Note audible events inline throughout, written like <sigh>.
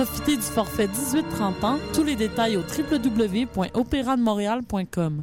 Profitez du forfait 18-30 ans. Tous les détails au www.opérademontréal.com.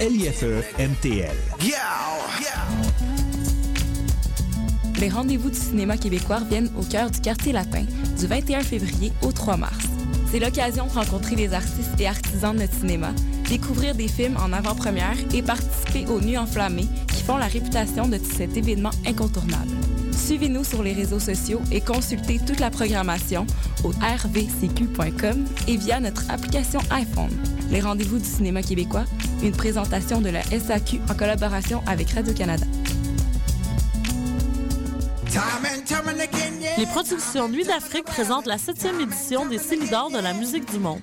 LIFE MTL. Les rendez-vous du cinéma québécois viennent au cœur du quartier latin du 21 février au 3 mars. C'est l'occasion de rencontrer les artistes et artisans de notre cinéma, découvrir des films en avant-première et participer aux Nuits enflammées qui font la réputation de cet événement incontournable. Suivez-nous sur les réseaux sociaux et consultez toute la programmation au rvcq.com et via notre application iPhone. Les rendez-vous du cinéma québécois, une présentation de la SAQ en collaboration avec Radio-Canada. Les productions Nuit d'Afrique présentent la septième édition des Célidors de la musique du monde.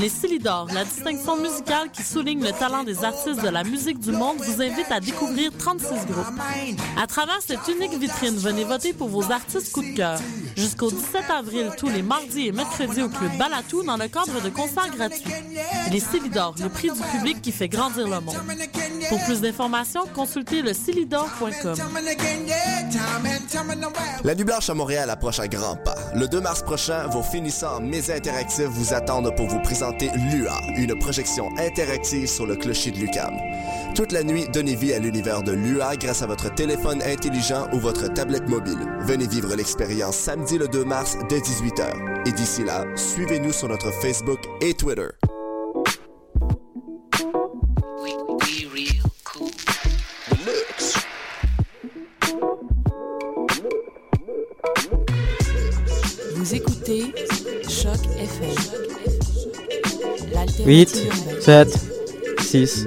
Les Célidors, la distinction musicale qui souligne le talent des artistes de la musique du monde, vous invite à découvrir 36 groupes. À travers cette unique vitrine, venez voter pour vos artistes coup de cœur. Jusqu'au 17 avril, tous les mardis et mercredis au Club Balatou dans le cadre de concerts gratuits. Les Célidors, le prix du public qui fait grandir le monde. Pour plus d'informations, consultez le La Nuit Blanche à Montréal approche à grands pas. Le 2 mars prochain, vos finissants Médias Interactifs vous attendent pour vous présenter LUA, une projection interactive sur le clocher de Lucam. Toute la nuit, donnez vie à l'univers de LUA grâce à votre téléphone intelligent ou votre tablette mobile. Venez vivre l'expérience samedi le 2 mars dès 18h. Et d'ici là, suivez-nous sur notre Facebook et Twitter. Vous écoutez Choc FM. 8, L'alternative urbaine. 7, 6.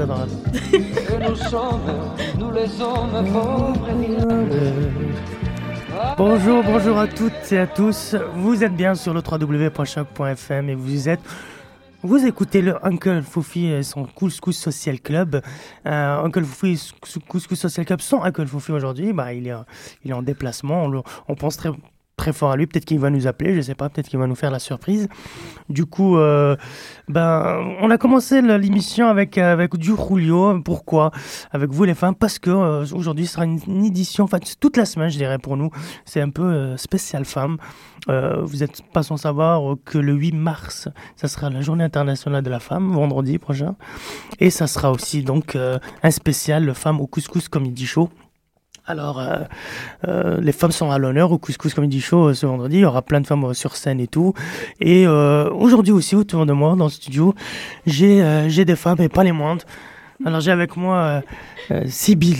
Très adorable. et nous sommes, nous les hommes pauvres et vilains. Bonjour, bonjour à toutes et à tous. Vous êtes bien sur le www.choc.fm et vous êtes. Vous écoutez le Uncle Foufi et son Couscous Social Club. Euh, Uncle Foufi, et Couscous Social Club, sans Uncle Foufi aujourd'hui, bah, il, est, il est en déplacement. On, le- on pense très, très fort à lui. Peut-être qu'il va nous appeler, je sais pas, peut-être qu'il va nous faire la surprise. Du coup, euh, ben, on a commencé l'émission avec, avec du Julio. Pourquoi? Avec vous les femmes Parce que euh, aujourd'hui sera une, une édition, enfin toute la semaine je dirais pour nous, c'est un peu euh, spécial femme. Euh, vous n'êtes pas sans savoir que le 8 mars, ça sera la journée internationale de la femme, vendredi prochain. Et ça sera aussi donc un spécial le Femmes au Couscous Comedy Show. Alors, euh, euh, les femmes sont à l'honneur au Couscous Comedy Show euh, ce vendredi. Il y aura plein de femmes euh, sur scène et tout. Et aujourd'hui aussi, autour de moi, dans le studio, j'ai des femmes, et pas les moindres. Alors, j'ai avec moi euh, euh, Sibyl.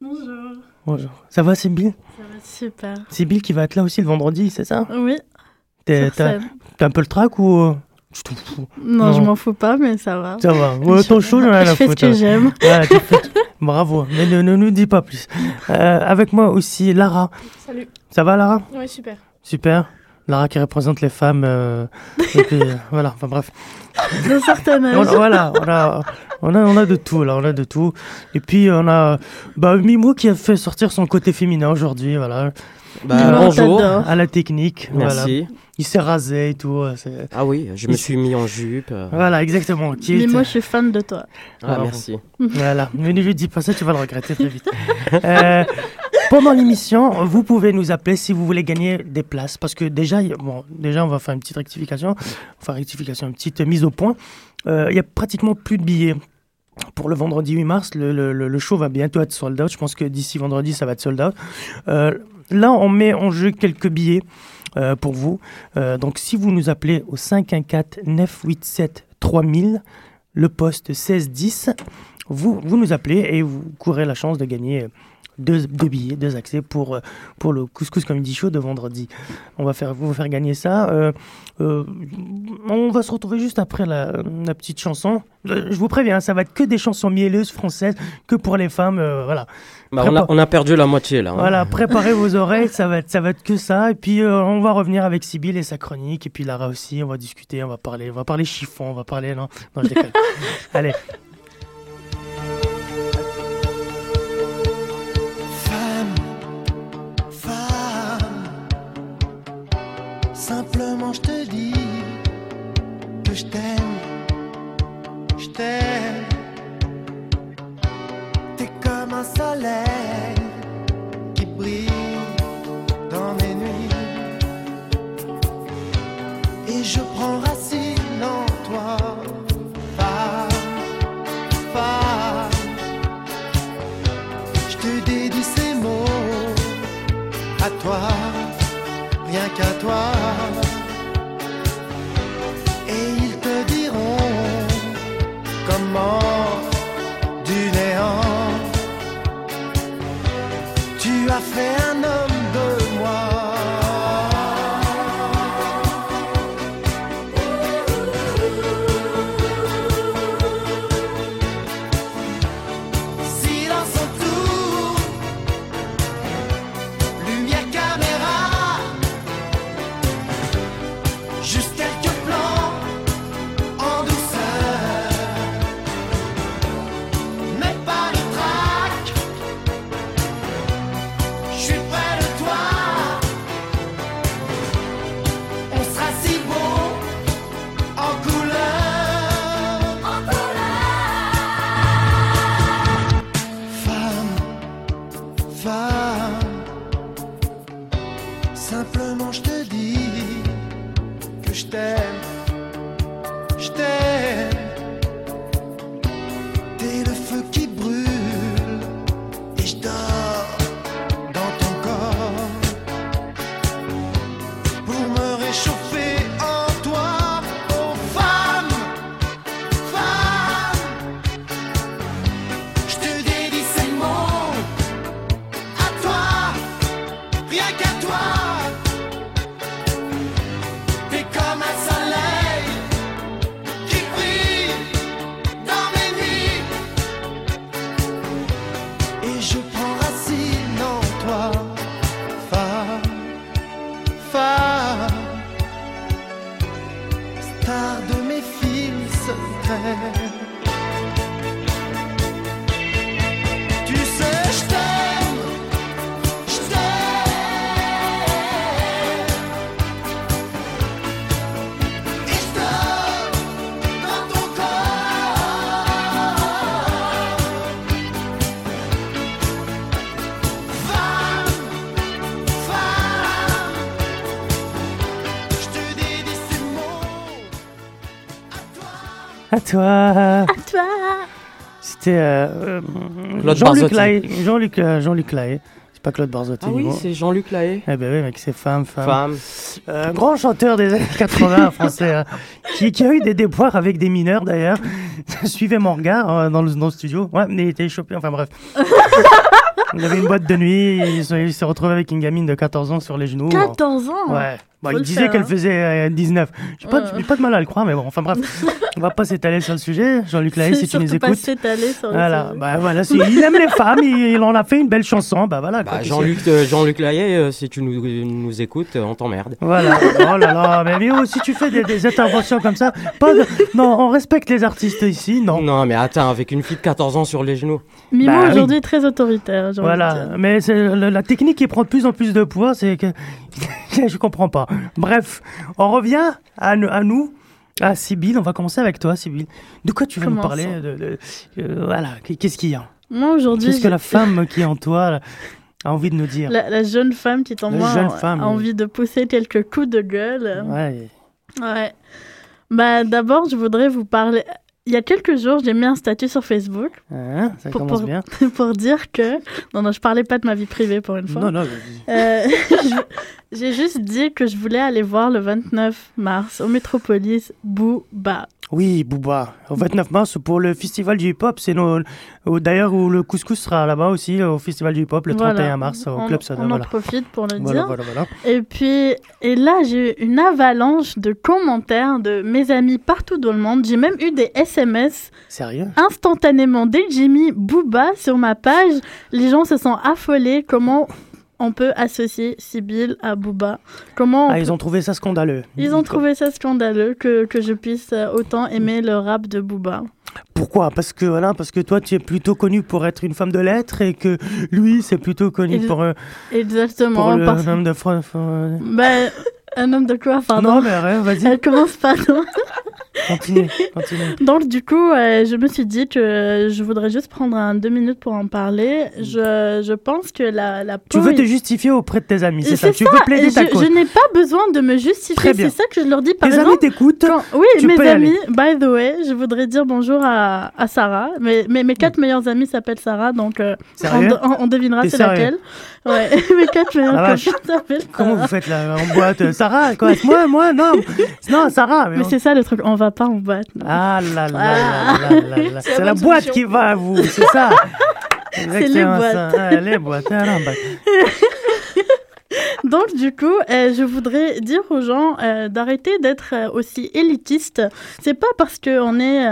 Bonjour, Bonjour. Ça va, Sibyl ça va super. Sibyl qui va être là aussi le vendredi, c'est ça? Oui, T'es- T'as un peu le trac ou tu t'en fous Non, Non. je m'en fous pas, mais ça va. Ça va. Ouais, ton show, j'en ai <laughs> à fais ce que j'aime. Bravo. Mais ne, ne nous dis pas plus. Euh, avec moi aussi, Lara. Salut. Ça va, Lara? Oui, super. Super. Lara qui représente les femmes. euh, et puis, euh, voilà, enfin bref. D'un certain On, âge. voilà, on a, on, a, on a de tout, là, on a de tout. Et puis, on a bah, Mimo qui a fait sortir son côté féminin aujourd'hui, voilà. Bah, bonjour. À la technique, voilà. Il s'est rasé et tout. euh, c'est- Ah oui, je me suis mis en jupe. euh. Voilà, exactement. Qui Mais moi, je suis fan de toi. Ah, merci. <laughs> Voilà, ne lui dis pas ça, tu vas le regretter très vite. Euh, pendant l'émission, vous pouvez nous appeler si vous voulez gagner des places. Parce que déjà, bon, déjà on va faire une petite rectification. Enfin, rectification, une petite mise au point. Euh, Il y a pratiquement plus de billets. Pour le vendredi 8 mars, le, le- le- le show va bientôt être sold out. Je pense que d'ici vendredi, ça va être sold out. Euh, là, on met en jeu quelques billets euh, pour vous. Euh, donc, si vous nous appelez au 514-987-3000, le poste 1610, vous, vous nous appelez et vous courez la chance de gagner deux, deux billets, deux accès pour, euh, pour le Couscous Comedy Show de vendredi. On va faire, vous faire gagner ça. Euh, euh, on va se retrouver juste après la, la petite chanson. Je vous préviens, ça va être que des chansons mielleuses françaises, que pour les femmes. euh, voilà. Bah, on, a, on a perdu la moitié là. hein. Voilà, préparez vos oreilles, ça va être, ça va être que ça. Et puis on va revenir avec Sybille et sa chronique. Et puis Lara aussi, on va discuter, on va parler, on va parler chiffon, on va parler. Non, non je déconne. <laughs> Allez. Simplement je te dis que je t'aime, je t'aime. T'es comme un soleil qui brille dans mes nuits. Et je prends racine en toi. Je te dédie ces mots à toi, rien qu'à toi. À toi. À toi. C'était euh, euh, Claude Jean-Luc Barzotti. Lahaye. Jean-Luc euh, Jean-Luc Lahaye. C'est pas Claude Barzotti. Ah oui, c'est Jean-Luc Lahaye. Eh ben oui, mec, c'est femme, femme. Femme. Euh, grand chanteur des années 80 français, hein, qui, qui a eu des déboires avec des mineurs d'ailleurs. <laughs> Suivez mon regard euh, dans, le, dans le studio. Ouais, mais il était chopé, enfin bref. <laughs> Il avait une boîte de nuit, il se- il s'est retrouvé avec une gamine de 14 ans sur les genoux. 14 ans Ouais. Bon, Faut il le disait faire, qu'elle hein. faisait euh, 19. J'ai pas, j'ai pas de mal à le croire, mais bon, enfin bref. <laughs> on va pas s'étaler sur le sujet. Jean-Luc Lahaye, si tu nous Surtout pas écoutes. s'étaler sur le Voilà, sujet. bah voilà, c'est- il aime les femmes, il, il en a fait une belle chanson, bah voilà. quoi, Bah, qu'est-ce Jean-Luc euh, Jean-Luc Lahaye, euh, si tu nous, nous écoutes, euh, on t'emmerde. Voilà, oh là là, mais Méo, si tu fais des, des interventions comme ça, pas de... non, on respecte les artistes ici, non. Non, mais attends, avec une fille de 14 ans sur les genoux. Mimo Bah oui. aujourd'hui très autoritaire. Voilà, mais c'est la technique qui prend de plus en plus de poids, c'est que <laughs> je comprends pas. Bref, on revient à, nous- à nous, à Sybille. On va commencer avec toi, Sybille. De quoi tu veux nous parler de, de- euh, Voilà, qu'est-ce qu'il y a? Moi aujourd'hui, Qu'est-ce que la femme qui est en toi a envie de nous dire? La, la jeune femme qui est en La moi jeune a- femme, a oui. envie de pousser quelques coups de gueule. Ouais. Ouais. Bah d'abord, je voudrais vous parler. Il y a quelques jours, j'ai mis un statut sur Facebook ça Pour- commence pour- bien. <laughs> pour dire que non non, je parlais pas de ma vie privée pour une fois. Non, non. Euh, <laughs> j'ai juste dit que je voulais aller voir le 29 mars au Métropolis Booba. Oui, Booba. Au 29 mars, pour le festival du hip-hop, c'est nos... d'ailleurs où le couscous sera là-bas aussi, au festival du hip-hop, le Voilà. 31 mars, au on, Club Soda. on en profite pour le Voilà, dire. voilà, voilà. Et puis, et là, j'ai eu une avalanche de commentaires de mes amis partout dans le monde. J'ai même eu des SMS Sérieux? instantanément. Dès que j'ai mis Booba sur ma page, les gens se sont affolés. Comment on peut associer Sibyl à Booba Comment on Ah, peut- ils ont trouvé ça scandaleux. Ils ont trouvé ça scandaleux que, que je puisse euh, autant aimer le rap de Booba. Pourquoi? Parce que voilà, parce que toi tu es plutôt connue pour être une femme de lettres et que lui c'est plutôt connu pour, euh, Exactement. pour le parce- homme de France. Ben, un homme de quoi, pardon? Non mais arrête, vas-y, Elle commence pas, non continue, <laughs> continue. Donc du coup, euh, je me suis dit que je voudrais juste prendre un, deux minutes pour en parler. Je, je pense que la, la Tu veux te justifier auprès de tes amis, c'est ça? Tu veux plaider je, ta cause? je n'ai pas besoin de me justifier. C'est ça que je leur dis. Par Tes amis t'écoutent. oui, tu mes amis, by the way, je voudrais dire bonjour à, à Sarah. Mes, mes, mes Mm. quatre meilleures amies s'appellent Sarah, donc euh, on, devinera c'est laquelle. Ouais, <laughs> mes quatre meilleures La vache. copines s'appellent Comment Sarah. vous faites là en boîte? Sarah quoi? Moi, moi, non, <laughs> non Sarah. Mais c'est ça le truc, on va pas en boîte. non. Ah là là là là là là. C'est la C'est boîte qui va à vous, c'est ça. <laughs> Exactement boîtes. ça. Ah, les boîtes. Ah, <laughs> Donc du coup, euh, je voudrais dire aux gens euh, d'arrêter d'être euh, aussi élitiste. C'est pas parce que on est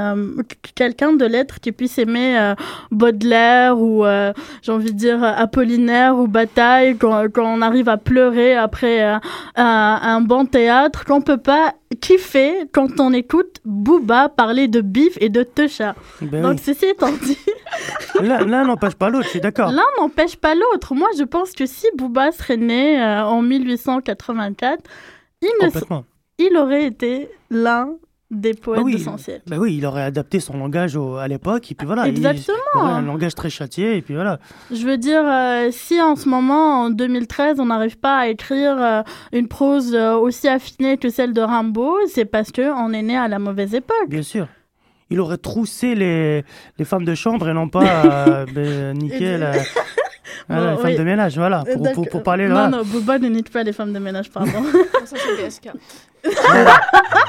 qu- quelqu'un de lettres qui puisse aimer Baudelaire ou j'ai envie de dire Apollinaire ou Bataille quand, quand on arrive à pleurer après un, un bon théâtre qu'on peut pas kiffer quand on écoute Booba parler de bif et de techa. ben Donc oui. ceci étant dit, L'un l'un n'empêche pas l'autre, je suis d'accord. L'un n'empêche pas l'autre. Moi, je pense que si Booba serait né euh, en 1884, il, ne s- il aurait été l'un des poètes Ah oui. de son siècle. Ben oui, il aurait adapté son langage au- à l'époque, et puis voilà. il- Exactement. Il, aurait un langage très châtié, et puis voilà. Je veux dire, euh, si en ce moment, en 2013, on n'arrive pas à écrire euh, une prose euh, aussi affinée que celle de Rimbaud, c'est parce qu'on est né à la mauvaise époque. Bien sûr. Il aurait troussé les, les femmes de chambre et non pas <laughs> ben, niqué la, <laughs> Bon, voilà, les femmes de ménage, voilà, pour, pour, parler Non, là. non, Booba ne nique pas les femmes de ménage, pardon. <laughs> Ça, c'est BSK. <laughs> Voilà,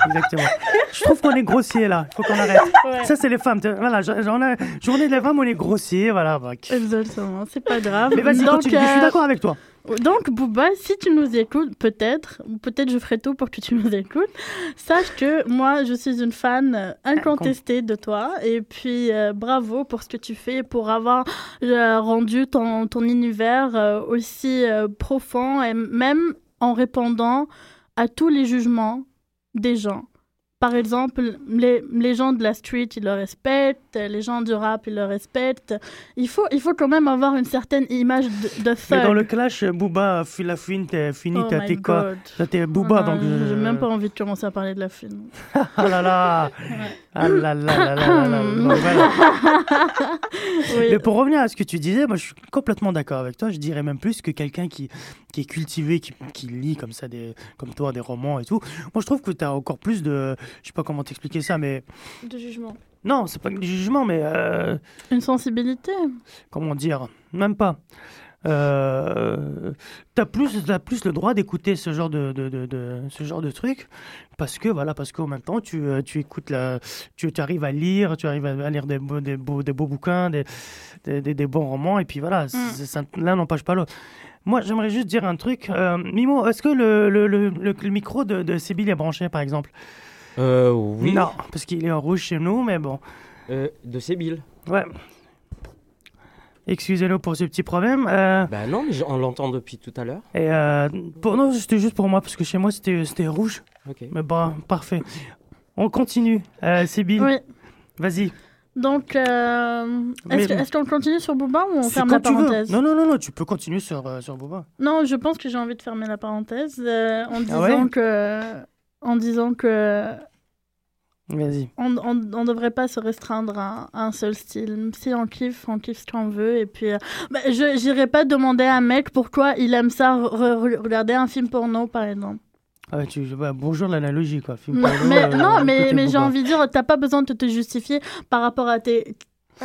exactement. Je trouve qu'on est grossier là, il faut qu'on arrête. Ouais. Ça, c'est les femmes. Voilà, j'en ai- journée des femmes, on est grossier, voilà. bah. Exactement, c'est pas grave. Mais vas-y, continue, je suis euh, d'accord avec toi. Donc, Booba, si tu nous écoutes, peut-être, peut-être je ferai tout pour que tu nous écoutes, sache que moi, je suis une fan euh, incontestée de toi. Et puis, euh, bravo pour ce que tu fais, pour avoir euh, rendu ton, ton univers aussi profond, et même en répondant à tous les jugements des gens. Par exemple, les, les gens de la street, ils le respectent, les gens du rap, ils le respectent. Il faut, il faut quand même avoir une certaine image de, de Mais thug. dans le clash, Booba, la fouine, t'es fini, Oh t'as t'es quoi t'es Booba, Ah, donc. J'ai euh, même pas envie de commencer à parler de la film. <laughs> Ah là là Ah là là là là là là. <laughs> Donc, voilà. Oui. Mais pour revenir à ce que tu disais, moi je suis complètement d'accord avec toi. Je dirais même plus que quelqu'un qui, qui est cultivé, qui, qui lit comme ça, des, comme toi, des romans et tout. Moi je trouve que tu as encore plus de. Je sais pas comment t'expliquer ça, mais. De jugement. Non, c'est pas du jugement, mais. euh, Une sensibilité. comment dire Même pas. euh, t'as plus, t'as plus le droit d'écouter ce genre de, de, de, de- ce genre de truc parce que voilà, parce qu'en même temps, tu, euh, tu écoutes la, tu, tu arrives à lire, tu arrives à lire des beaux, des beaux, des beaux bouquins, des, des, des- bons romans, et puis voilà, ça- l'un n'empêche pas l'autre. Moi, j'aimerais juste dire un truc. Euh, Mimo, est-ce que le, le, le, le- le micro de, de Sybille est branché, par exemple? Euh, oui. Non, parce qu'il est en rouge chez nous, mais bon. Euh, de Sébille. Ouais. Excusez-nous pour ce petit problème. Euh, Bah non, mais on l'entend depuis tout à l'heure. et euh, pour, non, c'était juste pour moi, parce que chez moi, c'était c'était rouge. Ok. Mais bon, parfait. On continue. Euh, Sybille, Oui. vas-y. Donc, euh, Mais- est-ce que- est-ce qu'on continue sur Booba ou on C'est ferme quand la tu veux. parenthèse Non, non, non, non, tu peux continuer sur, euh, sur Boba. Non, je pense que j'ai envie de fermer la parenthèse euh, en disant Ah ouais que, en disant que Vas-y. on, on devrait pas se restreindre à, à un seul style. Si on kiffe, on kiffe ce qu'on veut. Et puis, euh, bah, je j'irai pas demander à un mec pourquoi il aime ça re- re- regarder un film porno, par exemple. Ah ouais, tu, ouais, bonjour l'analogie, quoi. Film Non, porno, mais, euh, non, mais, j'ai envie de dire, t'as pas besoin de te justifier par rapport à tes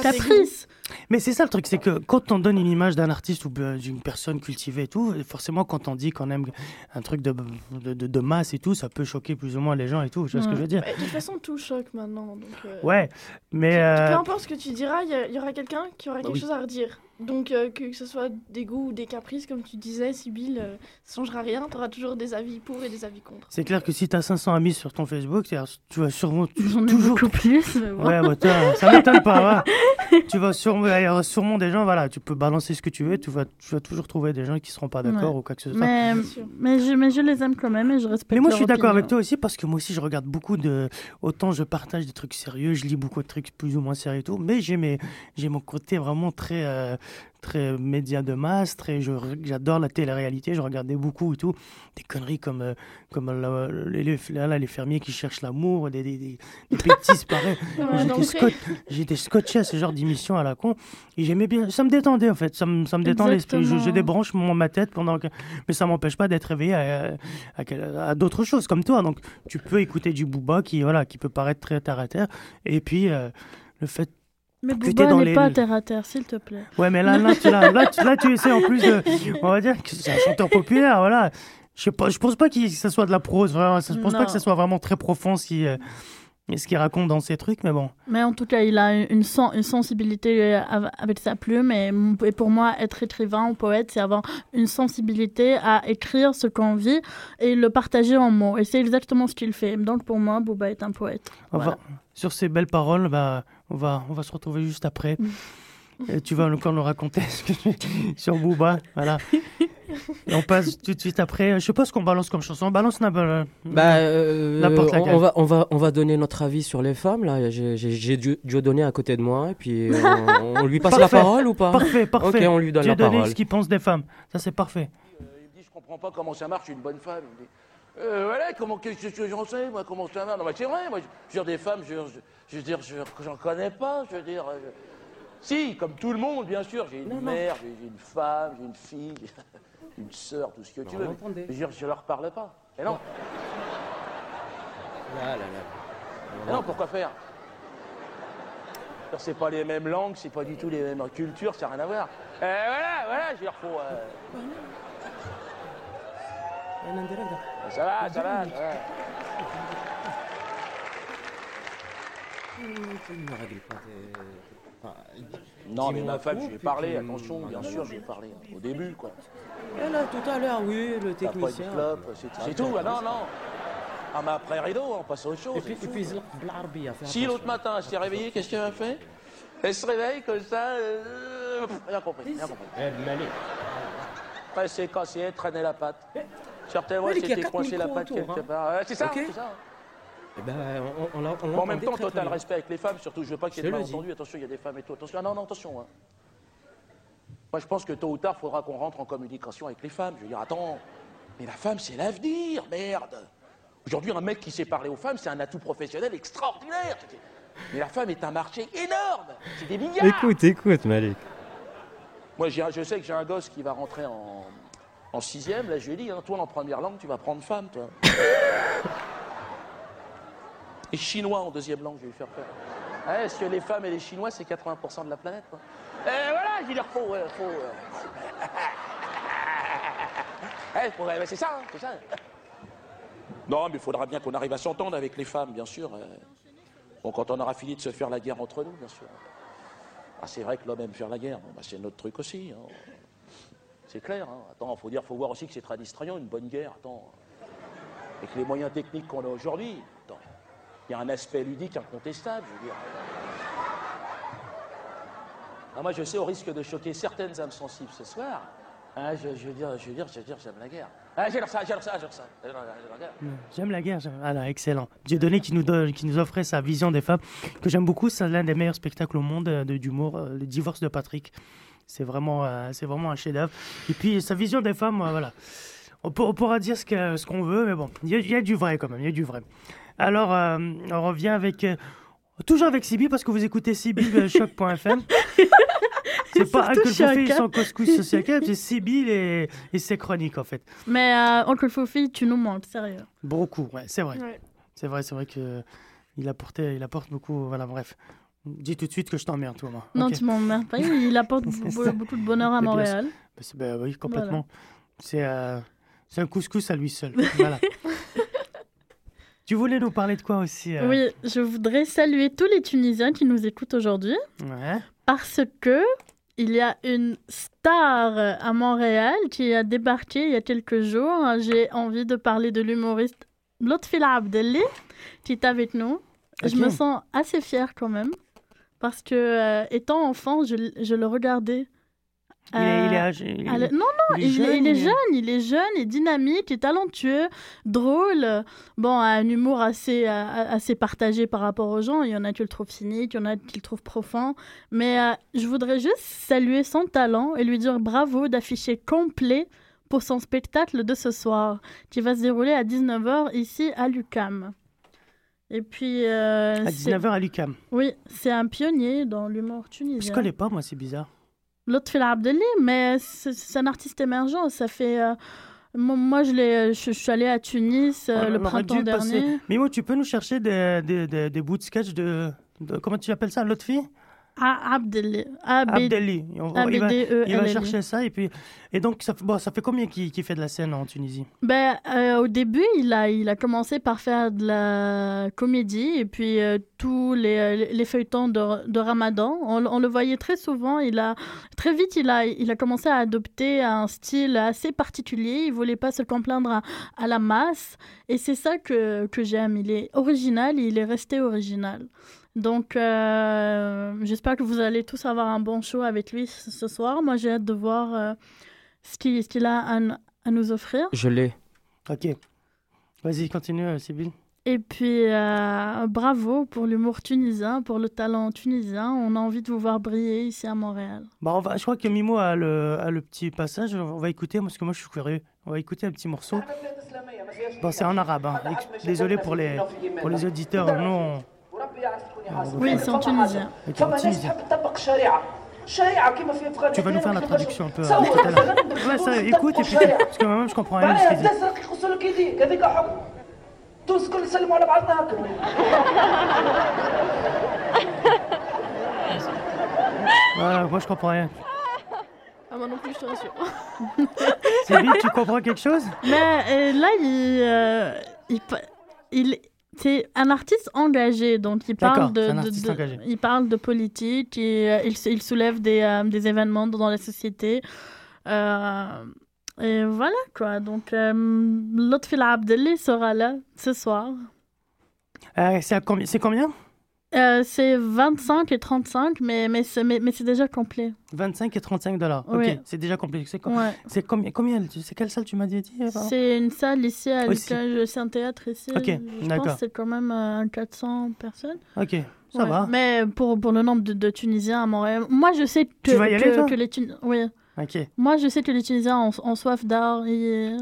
caprices. Mais c'est ça le truc, c'est que quand on donne une image d'un artiste ou d'une personne cultivée et tout, forcément quand on dit qu'on aime un truc de, de, de- de masse et tout, ça peut choquer plus ou moins les gens et tout, tu vois ce que je veux dire de toute façon, tout choque maintenant. Donc, euh, Ouais, mais... Peu euh, importe ce que tu diras, il y, aura quelqu'un qui aura Bah quelque oui. chose à redire. Donc, euh, que, que ce soit des goûts ou des caprices, comme tu disais, Sybille, euh, ça changera rien. Tu auras toujours des avis pour et des avis contre. C'est clair que si tu as 500 amis sur ton Facebook, tu vas sûrement tu- J'en ai toujours... beaucoup plus. mais bon. Ouais, bah, ça m'étonne pas. ouais. <laughs> tu vas sûrement, il y aura sûrement des gens, voilà, tu peux balancer ce que tu veux, tu vas, tu vas toujours trouver des gens qui seront pas d'accord Ouais. ou quoi que ce soit. Mais, mais, je, mais je les aime quand même et je respecte Mais moi, je suis d'accord avec toi aussi parce que moi aussi, je regarde beaucoup de. Autant je partage des trucs sérieux, je lis beaucoup de trucs plus ou moins sérieux et tout, mais j'ai mes... j'ai mon côté vraiment très. euh, très média de masse, très, je, j'adore la télé-réalité, je regardais beaucoup et tout, des conneries comme, euh, comme la- les, là, les fermiers qui cherchent l'amour, des, des, des, des bêtises pareilles. <laughs> J'étais, scot- scotché à ce genre d'émission à la con, et j'aimais bien, ça me détendait en fait, ça me, ça me détend l'esprit, je, débranche mon, ma tête pendant que... Mais ça m'empêche pas d'être réveillé à, à d'autres choses comme toi, donc tu peux écouter du Booba qui, voilà, qui peut paraître très terre à terre, et puis euh, le fait Mais Booba n'est les- pas terre à terre, s'il te plaît. Ouais, mais là, là, tu, là, là, tu, là, tu essaies en plus de. On va dire que c'est un chanteur populaire, voilà. Je je pense pas que ça soit de la prose. Je pense pas que ça soit vraiment très profond ce qu'il euh, ce qu'il raconte dans ses trucs, mais bon. Mais en tout cas, il a une, sen- une sensibilité euh, av- avec sa plume. Et, pour moi, être écrivain ou poète, c'est avoir une sensibilité à écrire ce qu'on vit et le partager en mots. Et c'est exactement ce qu'il fait. Donc pour moi, Booba est un poète. Voilà. sur ces belles paroles, bah, on, va, on va se retrouver juste après. Et tu vas encore nous raconter ce que tu- <laughs> sur Booba. Voilà. Et on passe tout de suite après. Je sais pas ce qu'on balance comme chanson. On balance n'importe Bah, euh, on, laquelle. on va, on, va, on va donner notre avis sur les femmes. là. J'ai Dio- Dieudonné à côté de moi. Et puis, on, on lui passe la parole ou pas? Parfait, parfait. Ok, on lui donne la Dieudonné, parole. ce qu'il pense des femmes. Ça, c'est parfait. Je comprends pas comment ça marche une bonne femme. Il me dit, euh, voilà, comment qu'est-ce que j'en sais, moi, comment ça marche. Non, mais c'est vrai, moi, je, je veux dire, des femmes, je, je, je veux dire, je, j'en connais pas, je veux dire. euh, si, comme tout le monde, bien sûr, j'ai une mère, j'ai j'ai une femme, j'ai une fille, j'ai <laughs> une sœur, tout ce que tu veux. mais Je veux dire, je leur parle pas. Et non. Et non, pourquoi faire? C'est pas les mêmes langues, c'est pas du tout les mêmes cultures, ça n'a rien à voir. Euh, voilà, voilà, je veux dire, faut. euh, en direct. Non, mais ma femme, je lui ai parlé, attention, bien sûr, je lui ai parlé, hein, au début, quoi. Et là, tout à l'heure, oui, le technicien. C'est tout, ah non, non. Ah, mais après rideau, on passe à autre chose. Et puis, Si l'autre matin, elle s'est réveillée, qu'est-ce qu'elle a fait? Elle se réveille comme ça. Euh, rien compris, rien compris. Elle m'a Après, c'est cassé, traîner la patte. Certainement, il s'était quatre coincée la patte quelque hein. part. C'est ça, c'est ça. Eh ben, on, on, l'a- on Bon, en même temps, très, total bien. respect avec les femmes, surtout, je veux pas qu'il y ait de malentendu. Attention, il y a des femmes et tout. Attention, ah, non, non, attention. hein. Moi, je pense que tôt ou tard, il faudra qu'on rentre en communication avec les femmes. Je veux dire, attends, mais la femme, c'est l'avenir, merde. Aujourd'hui, un mec qui sait parler aux femmes, c'est un atout professionnel extraordinaire. Mais la femme est un marché énorme. C'est des milliards. Écoute, écoute, Malik. Moi, je sais que j'ai un gosse qui va rentrer en, en sixième. Là, je lui ai dit, hein, toi, en première langue, tu vas prendre femme, toi. Et chinois en deuxième langue, je vais lui faire faire. Ouais, Est-ce que les femmes et les chinois, c'est 80% de la planète, quoi. Et voilà, il leur faut, ouais, faut. euh, <laughs> Eh, eh, c'est ça, hein, c'est ça. Non, mais il faudra bien qu'on arrive à s'entendre avec les femmes, bien sûr. euh. Bon, quand on aura fini de se faire la guerre entre nous, bien sûr. Ah, c'est vrai que l'homme aime faire la guerre. Bon, bah, c'est notre truc aussi. hein. C'est clair. Hein. Attends, faut dire, faut voir aussi que c'est très distrayant une bonne guerre. Attends, avec les moyens techniques qu'on a aujourd'hui. Il y a un aspect ludique incontestable. Je veux dire. Ah, moi, je sais, au risque de choquer certaines âmes sensibles ce soir. hein, je, veux dire, je veux dire, je veux dire, j'aime la guerre. Ah, j'adore ça, j'adore ça, j'adore ça. Guerre. J'aime la guerre. j'aime- Ah là, excellent. Dieudonné qui nous, donne- qui nous offrait sa vision des femmes, que j'aime beaucoup. C'est l'un des meilleurs spectacles au monde euh, d'humour, euh, le divorce de Patrick. C'est vraiment, euh, c'est vraiment un chef-d'œuvre. Et puis sa vision des femmes, euh, voilà. On, pour- on pourra dire ce qu'on veut, mais bon, il y, a- il y a du vrai quand même, il y a du vrai. Alors, euh, on revient avec. toujours avec Sibyl, parce que vous écoutez Sibyl <laughs> Choc.fm. C'est pas Uncle Fofi et son couscous social c'est Sibyl et, et ses chroniques en fait. Mais euh, Oncle Fofi, tu nous manques, sérieux. Beaucoup, ouais, c'est vrai. Ouais. C'est vrai, c'est vrai que il apportait, il apporte beaucoup. Voilà, bref. Dis tout de suite que je t'emmerde, toi, moi. Non, Ok. tu m'emmerdes pas. Il apporte <laughs> beaucoup, de bonheur à Montréal. Bah, c'est- oui, complètement. C'est euh, c'est un couscous à lui seul. voilà. <laughs> tu voulais nous parler de quoi aussi euh? Oui, je voudrais saluer tous les Tunisiens qui nous écoutent aujourd'hui Ouais. parce que il y a une star à Montréal qui a débarqué il y a quelques jours. J'ai envie de parler de l'humoriste Lotfil Abdelli qui est avec nous. Je Ok. me sens assez fière quand même parce que euh, étant enfant, je, je le regardais. Il est- il est euh, âgé- il- Non, non, il est il jeune, il est jeune, il est dynamique, il est talentueux, drôle. Bon, un humour assez, euh, assez partagé par rapport aux gens. Il y en a qui le trouvent cynique, il y en a qui le trouvent profond. Mais euh, je voudrais juste saluer son talent et lui dire bravo d'afficher complet pour son spectacle de ce soir, qui va se dérouler à 19h ici à l'UCAM. Et puis... euh, À c'est- 19h à l'UCAM. Oui, c'est un pionnier dans l'humour tunisien. Je connais pas, moi, c'est bizarre. L'autre fait Abdelli, mais c'est un artiste émergent. Ça fait. euh, moi, moi, je, l'ai- je, je suis allée à Tunis euh, On le printemps passer- dernier. Mimo, tu peux nous chercher des, des, des, des bouts de sketch de, de- Comment tu appelles ça, l'autre fille Ah, Abdelli. A-B- Abdelli. On- il, va, il va chercher ça. Et, puis, et donc, ça, fait- bon, ça fait combien qu'il fait de la scène en Tunisie? Ben, euh, au début, il a, il a commencé par faire de la comédie et puis euh, tous les, les feuilletons de, de Ramadan. On, on le voyait très souvent. Il a, très vite, il a, il a commencé à adopter un style assez particulier. Il voulait pas se complaindre à, à la masse. Et c'est ça que, que j'aime. Il est original et il est resté original. Donc, euh, j'espère que vous allez tous avoir un bon show avec lui ce, soir. Moi, j'ai hâte de voir euh, ce qu'il a à, nous offrir. Je l'ai. Ok. Vas-y, continue, euh, Sybille. Et puis, euh, bravo pour l'humour tunisien, pour le talent tunisien. On a envie de vous voir briller ici à Montréal. On va, je crois que Mimo a le, a le petit passage. On va écouter, parce que moi, je suis curieux. On va écouter un petit morceau. Bon, c'est en arabe. hein. Désolé pour les, pour les auditeurs. Nous, on- Oui, c'est en tunisien. Ok, en tunisien. Tu vas nous faire la traduction un peu euh, tout à l'heure. Ouais, ça, écoute, et puis, parce que moi-même, je comprends rien de ce qu'il dit. الازرق يخص لك يديك هذيك حكم تونس الكل يسلموا على بعضنا هكا Voilà, moi, je comprends rien. Ah, moi non plus, je te rassure. Sybille, tu comprends quelque chose Mais euh, là, il, euh, il, pa- il- c'est un artiste engagé, donc il parle de, il parle de politique et euh, il, soulève des, euh, des événements dans la société. Euh, et voilà quoi. Donc, Lotfi Abdelli sera là ce soir. C'est combien? Euh, c'est 25 et 35, mais, mais, c'est, mais, mais c'est déjà complet. 25 et 35 dollars. Ok, Oui. c'est déjà complet. C'est, Ouais. c'est combien, combien C'est quelle salle tu m'as dit C'est une salle ici à. Lucas, c'est un théâtre ici. Ok, je pense d'accord. que c'est quand même euh, 400 personnes. Ok, ça Ouais, va. Mais pour, pour le nombre de, de Tunisiens à Montréal, moi je sais que, Tu vas y aller, que, toi? que les Tun- oui. Ok. Moi je sais que les Tunisiens ont, ont soif d'art. et,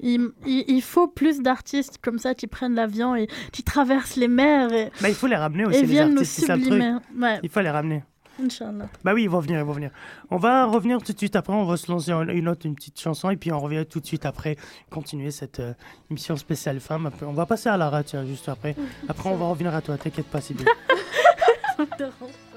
il, il, il faut plus d'artistes comme ça qui prennent l'avion et qui traversent les mers et, Bah, il faut les ramener aussi, et les artistes, c'est ça le truc. sublimer. Ouais, Il faut les ramener. Inch'Allah. Bah oui, ils vont venir, ils vont venir. On va revenir tout de suite après, on va se lancer une autre, une petite chanson, et puis on revient tout de suite après, continuer cette euh, émission spéciale femme. On va passer à Lara, tiens, juste après. Après, on va revenir à toi, t'inquiète pas, c'est bien. <laughs> <laughs>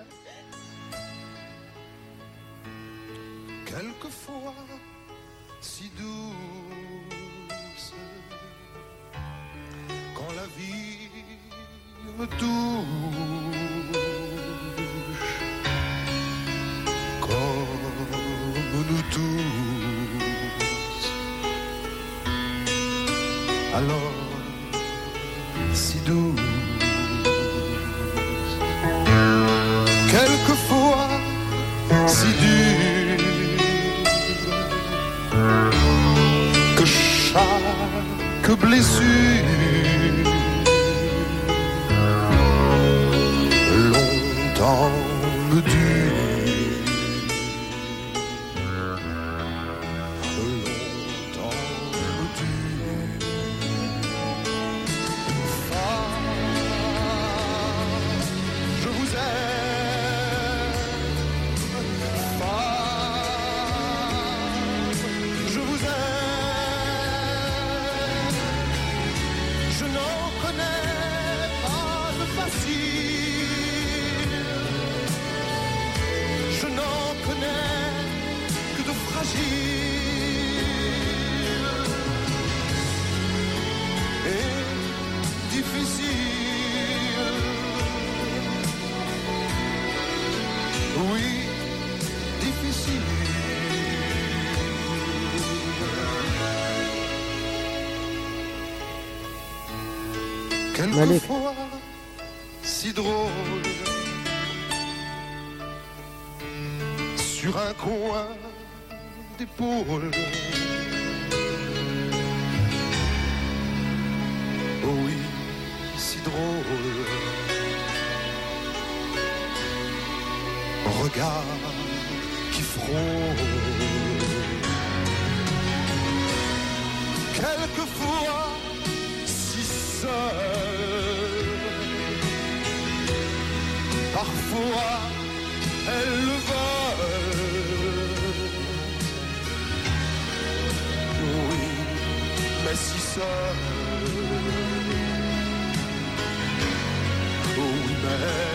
me touche, comme nous tous, alors si douce. Quelquefois si dure que chaque blessure Parfois, elle le veut. Oui, mais si seul. Oui, mais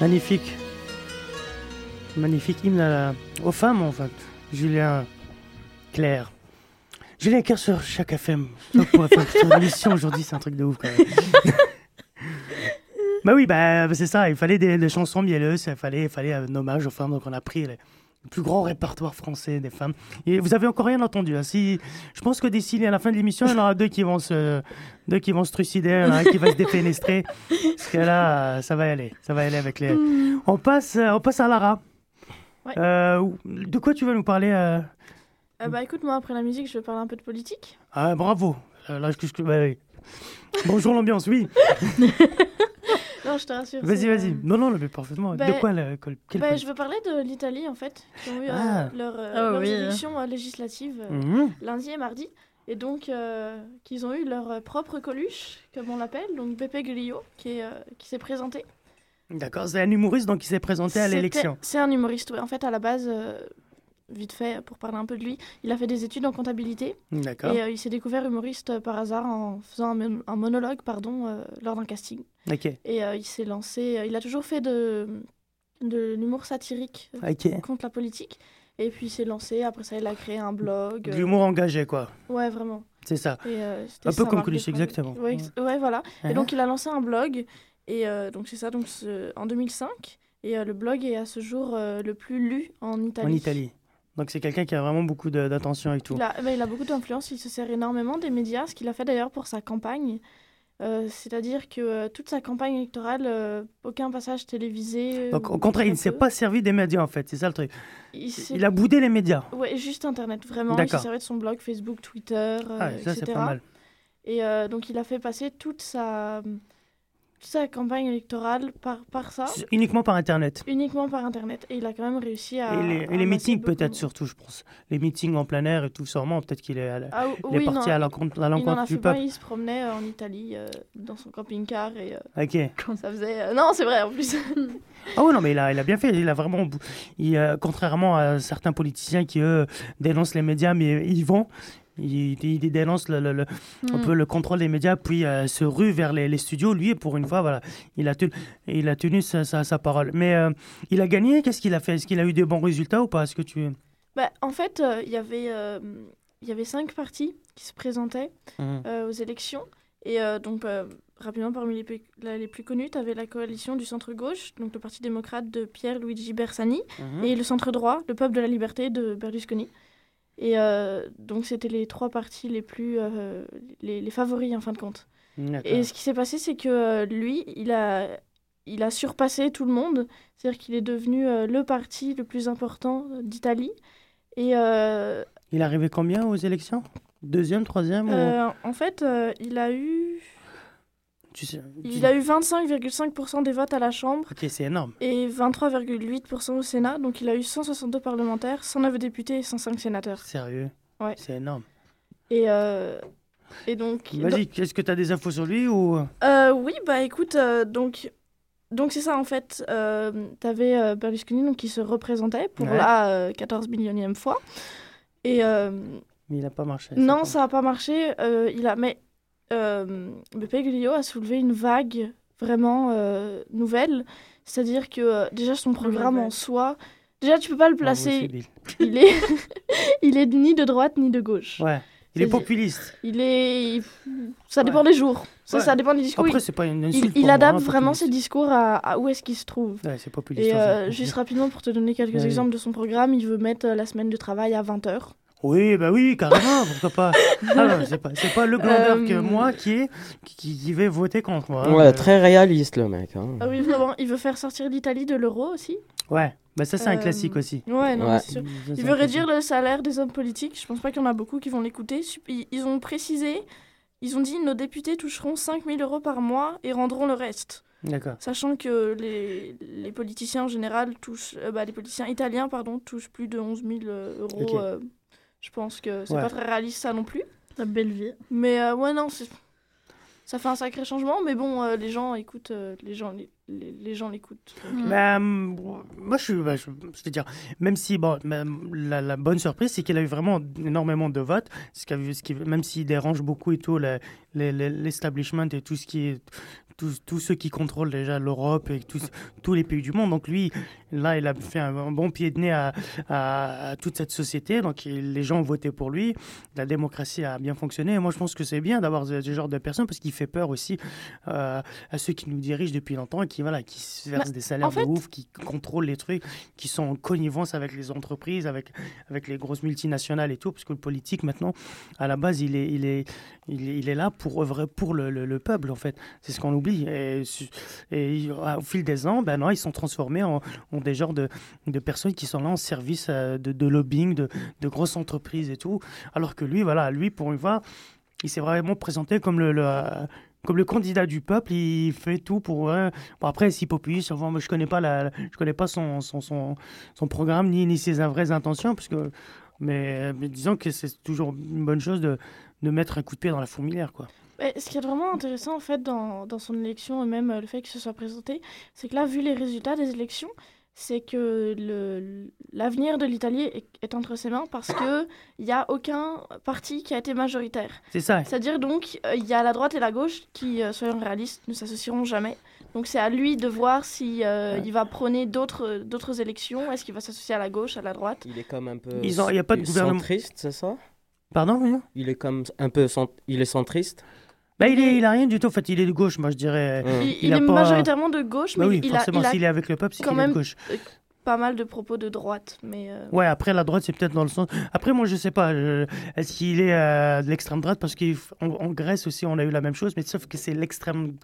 Magnifique. Magnifique hymne à la- aux femmes, en fait. Julien Claire. Julien Claire sur chaque FM. Pour l'émission aujourd'hui, c'est un truc de ouf quand même. <laughs> bah oui, bah, c'est ça. Il fallait des, des chansons mielleuses. Il fallait, il fallait un hommage aux femmes. Donc on a pris les- le plus grand répertoire français des femmes. Et vous avez encore rien entendu. hein. Si, je pense que d'ici à la fin de l'émission, il y en aura deux qui vont se, deux qui vont se trucider, un qui va se défenestrer. Parce que là, ça va y aller. Ça va y aller avec les. On passe, euh, on passe à Lara. Ouais. Euh, de quoi tu vas nous parler euh? Euh, bah écoute, moi après la musique, je vais parler un peu de politique. Ah, bravo. Là, je-. Bonjour l'ambiance, oui. <laughs> Non, je te rassure. Vas-y, vas-y. euh, Non, non, mais parfaitement. bah, de quoi le, quel, bah, je veux parler de l'Italie en fait, qui ont eu euh, Ah. leur, euh, Ah oui. législatives euh, Mhm. lundi et mardi. Et donc, euh, qu'ils ont eu leur propre Coluche, comme on l'appelle, donc Beppe Grillo, qui est, euh, qui s'est présenté. D'accord, c'est un humoriste donc qui s'est présenté à l'élection. C'est un humoriste, ouais. En fait, à la base, euh, vite fait, pour parler un peu de lui, il a fait des études en comptabilité. D'accord. Et euh, il s'est découvert humoriste euh, par hasard en faisant un, mon- un monologue pardon, euh, lors d'un casting. Ok. Et il s'est lancé. il a toujours fait de, de l'humour satirique euh, Ok. contre la politique. Et puis il s'est lancé. Après ça, il a créé un blog. De l'humour engagé, quoi. Ouais, vraiment. C'est ça. Et, Un peu comme Coluche, exactement. Ouais, voilà. Uh-huh. Et donc, il a lancé un blog. Et euh, donc, c'est ça, donc, en 2005. Et euh, le blog est à ce jour euh, le plus lu en Italie. En Italie. Donc c'est quelqu'un qui a vraiment beaucoup d'attention et tout. Il a, bah, il a beaucoup d'influence. Il se sert énormément des médias, ce qu'il a fait d'ailleurs pour sa campagne. Euh, C'est-à-dire que euh, toute sa campagne électorale, euh, aucun passage télévisé. Donc au contraire, il ne s'est pas servi des médias en fait, c'est ça le truc. Il a boudé les médias. Ouais, juste Internet, vraiment. Il s'est servi de son blog Facebook, Twitter, Ah, ça, c'est etc. pas mal. Et donc, il a fait passer toute sa, sa campagne électorale par, par ça. Uniquement par Internet. Uniquement par Internet. Et il a quand même réussi à. Et les, et meetings peut-être surtout, je pense. Les meetings en plein air et tout, sûrement, peut-être qu'il est, Ah, il est parti non, à l'encontre du fait pas, peuple. il se promenait euh, en Italie euh, dans son camping-car et euh, Ok. ça faisait. euh, Non, c'est vrai en plus. <laughs> Ah oui, non, mais il a, il a bien fait. Il a vraiment. il, euh, contrairement à certains politiciens qui, eux, dénoncent les médias, mais ils vont. Il, dénonce le, le- le- un Mm. peu le contrôle des médias, puis euh, se rue vers les, les studios. Lui, pour une fois, voilà, il a tenu, il a tenu sa, sa- sa parole. Mais euh, il a gagné. Qu'est-ce qu'il a fait? Est-ce qu'il a eu des bons résultats ou pas? Est-ce que tu. Bah, en fait, euh, il y avait, euh, il y avait cinq partis qui se présentaient euh, aux élections. Et donc, rapidement, parmi les, plus- les plus connus, tu avais la coalition du centre-gauche, donc le Parti démocrate de Pierre Luigi Bersani, Mhm. et le centre-droit, le Peuple de la Liberté de Berlusconi. Et euh, donc, c'était les trois partis les plus. euh, les, les favoris, en fin de compte. Et ce qui s'est passé, c'est que euh, lui, il a, il a surpassé tout le monde. C'est-à-dire qu'il est devenu le parti le plus important d'Italie. Et Il est arrivé combien aux élections? Deuxième, troisième ou- en fait, il a eu, Tu sais, il a eu 25,5% des votes à la Chambre Ok, c'est énorme. et 23,8% au Sénat. Donc il a eu 162 parlementaires, 109 députés et 105 sénateurs. Sérieux Ouais. C'est énorme. Et, euh, et donc... Vas-y, est-ce que tu as des infos sur lui ou? Euh, oui, bah écoute, euh, donc donc c'est ça en fait. Euh, T'avais euh, Berlusconi donc, qui se représentait pour Ouais. la euh, 14 millionième fois. Et Mais il n'a pas marché. non, ça n'a pas marché. il a, mais Beppe Grillo a soulevé une vague vraiment euh, nouvelle. C'est-à-dire que euh, déjà son programme en soi, déjà tu peux pas le placer. <laughs> Il est, <laughs> il est ni de droite ni de gauche. Ouais. Il est populiste. Il est, ça dépend des jours. Ça, Ouais. ça dépend des discours. Après, Il- c'est pas une insulte il moi, adapte hein, vraiment populiste. ses discours à, à où est-ce qu'il se trouve. Ouais, c'est populiste. Et euh, juste rapidement pour te donner quelques Ouais. exemples de son programme, il veut mettre euh, la semaine de travail à 20h. Oui, bah oui, carrément, pourquoi pas. <laughs> Ah non, c'est pas, c'est pas le glandeur que Euh, moi qui, est, qui, qui vais voter contre moi. hein. Ouais, Euh, très réaliste le mec. hein. Ah oui, vraiment, il veut faire sortir l'Italie de l'euro aussi? Ouais, bah ça c'est un Euh, classique aussi. Ouais, non, Ouais. c'est sûr. Ça, Il veut réduire le salaire des hommes politiques. Je pense pas qu'il y en a beaucoup qui vont l'écouter. Ils ont précisé, ils ont dit nos députés toucheront 5000 euros par mois et rendront le reste. D'accord. Sachant que les, les politiciens en général touchent, euh, bah, les politiciens italiens pardon touchent plus de 11 000 euh, euros. Je pense que c'est Ouais. pas très réaliste ça non plus. La belle vie. Mais euh, ouais non, c'est- ça fait un sacré changement. Mais bon, euh, les gens écoutent, euh, les gens, les, les, les gens l'écoutent. Bah, hum, moi, je suis. bah, je, je veux dire, même si, bon, même la, la bonne surprise, c'est qu'il a eu vraiment énormément de votes. Ce qui, a- ce qui, même s'il dérange beaucoup et tout, le- le- le- l'establishment et tout ce qui est. Tous, tous ceux qui contrôlent déjà l'Europe et tous, tous les pays du monde. Donc lui, là, il a fait un, un bon pied de nez à, à- à toute cette société. Donc il- les gens ont voté pour lui. La démocratie a bien fonctionné. Et moi, je pense que c'est bien d'avoir ce, ce genre de personnes parce qu'il fait peur aussi euh, à ceux qui nous dirigent depuis longtemps et qui, voilà, qui se versent Bah, des salaires en fait- de ouf, qui contrôlent les trucs, qui sont en connivence avec les entreprises, avec, avec les grosses multinationales et tout, parce que le politique, maintenant, à la base, il est, il est, il est, il est là pour œuvrer pour le, le- le peuple, en fait. C'est ce qu'on oublie. Et, au fil des ans, ben non, ils sont transformés en, en des genres de, de personnes qui sont là en service euh, de, lobbying, de, de grosses entreprises et tout. Alors que lui, voilà, lui, pour une fois, il s'est vraiment présenté comme le, euh, comme le candidat du peuple, il fait tout pour. Bon, après, si populiste, enfin, je connais pas la, je connais pas son, son, son, son programme ni, ni ses vraies intentions, parce mais, mais disons que c'est toujours une bonne chose de, de mettre un coup de pied dans la fourmilière, quoi. Mais ce qui est vraiment intéressant en fait dans, dans son élection et même euh, le fait qu'il se soit présenté, c'est que là, vu les résultats des élections, c'est que l'avenir de l'Italie est, est entre ses mains parce que il n'y a aucun parti qui a été majoritaire. C'est ça. C'est-à-dire donc euh, il y a la droite et la gauche qui, euh, soyons réalistes, ne s'associeront jamais. Donc c'est à lui de voir si euh, il va prôner d'autres d'autres élections. Est-ce qu'il va s'associer à la gauche, à la droite? Il est comme un peu. Ils ont- il y a pas de gouvernement- Centriste, c'est ça? Pardon, oui Il est comme un peu. cent- Il est centriste? Bah, il, est, il a rien du tout. En fait, il est de gauche, moi, je dirais. Il, il est pas- majoritairement de gauche, Bah mais oui, il, a, forcément, il a s'il est avec le peuple, c'est quand qu'il est de gauche. Euh, pas mal de propos de droite. Mais euh, Ouais, après la droite, c'est peut-être dans le sens. Après, moi, je sais pas. Est-ce qu'il est euh, de l'extrême droite Parce qu'en en Grèce aussi, on a eu la même chose, mais sauf que c'est l'extrême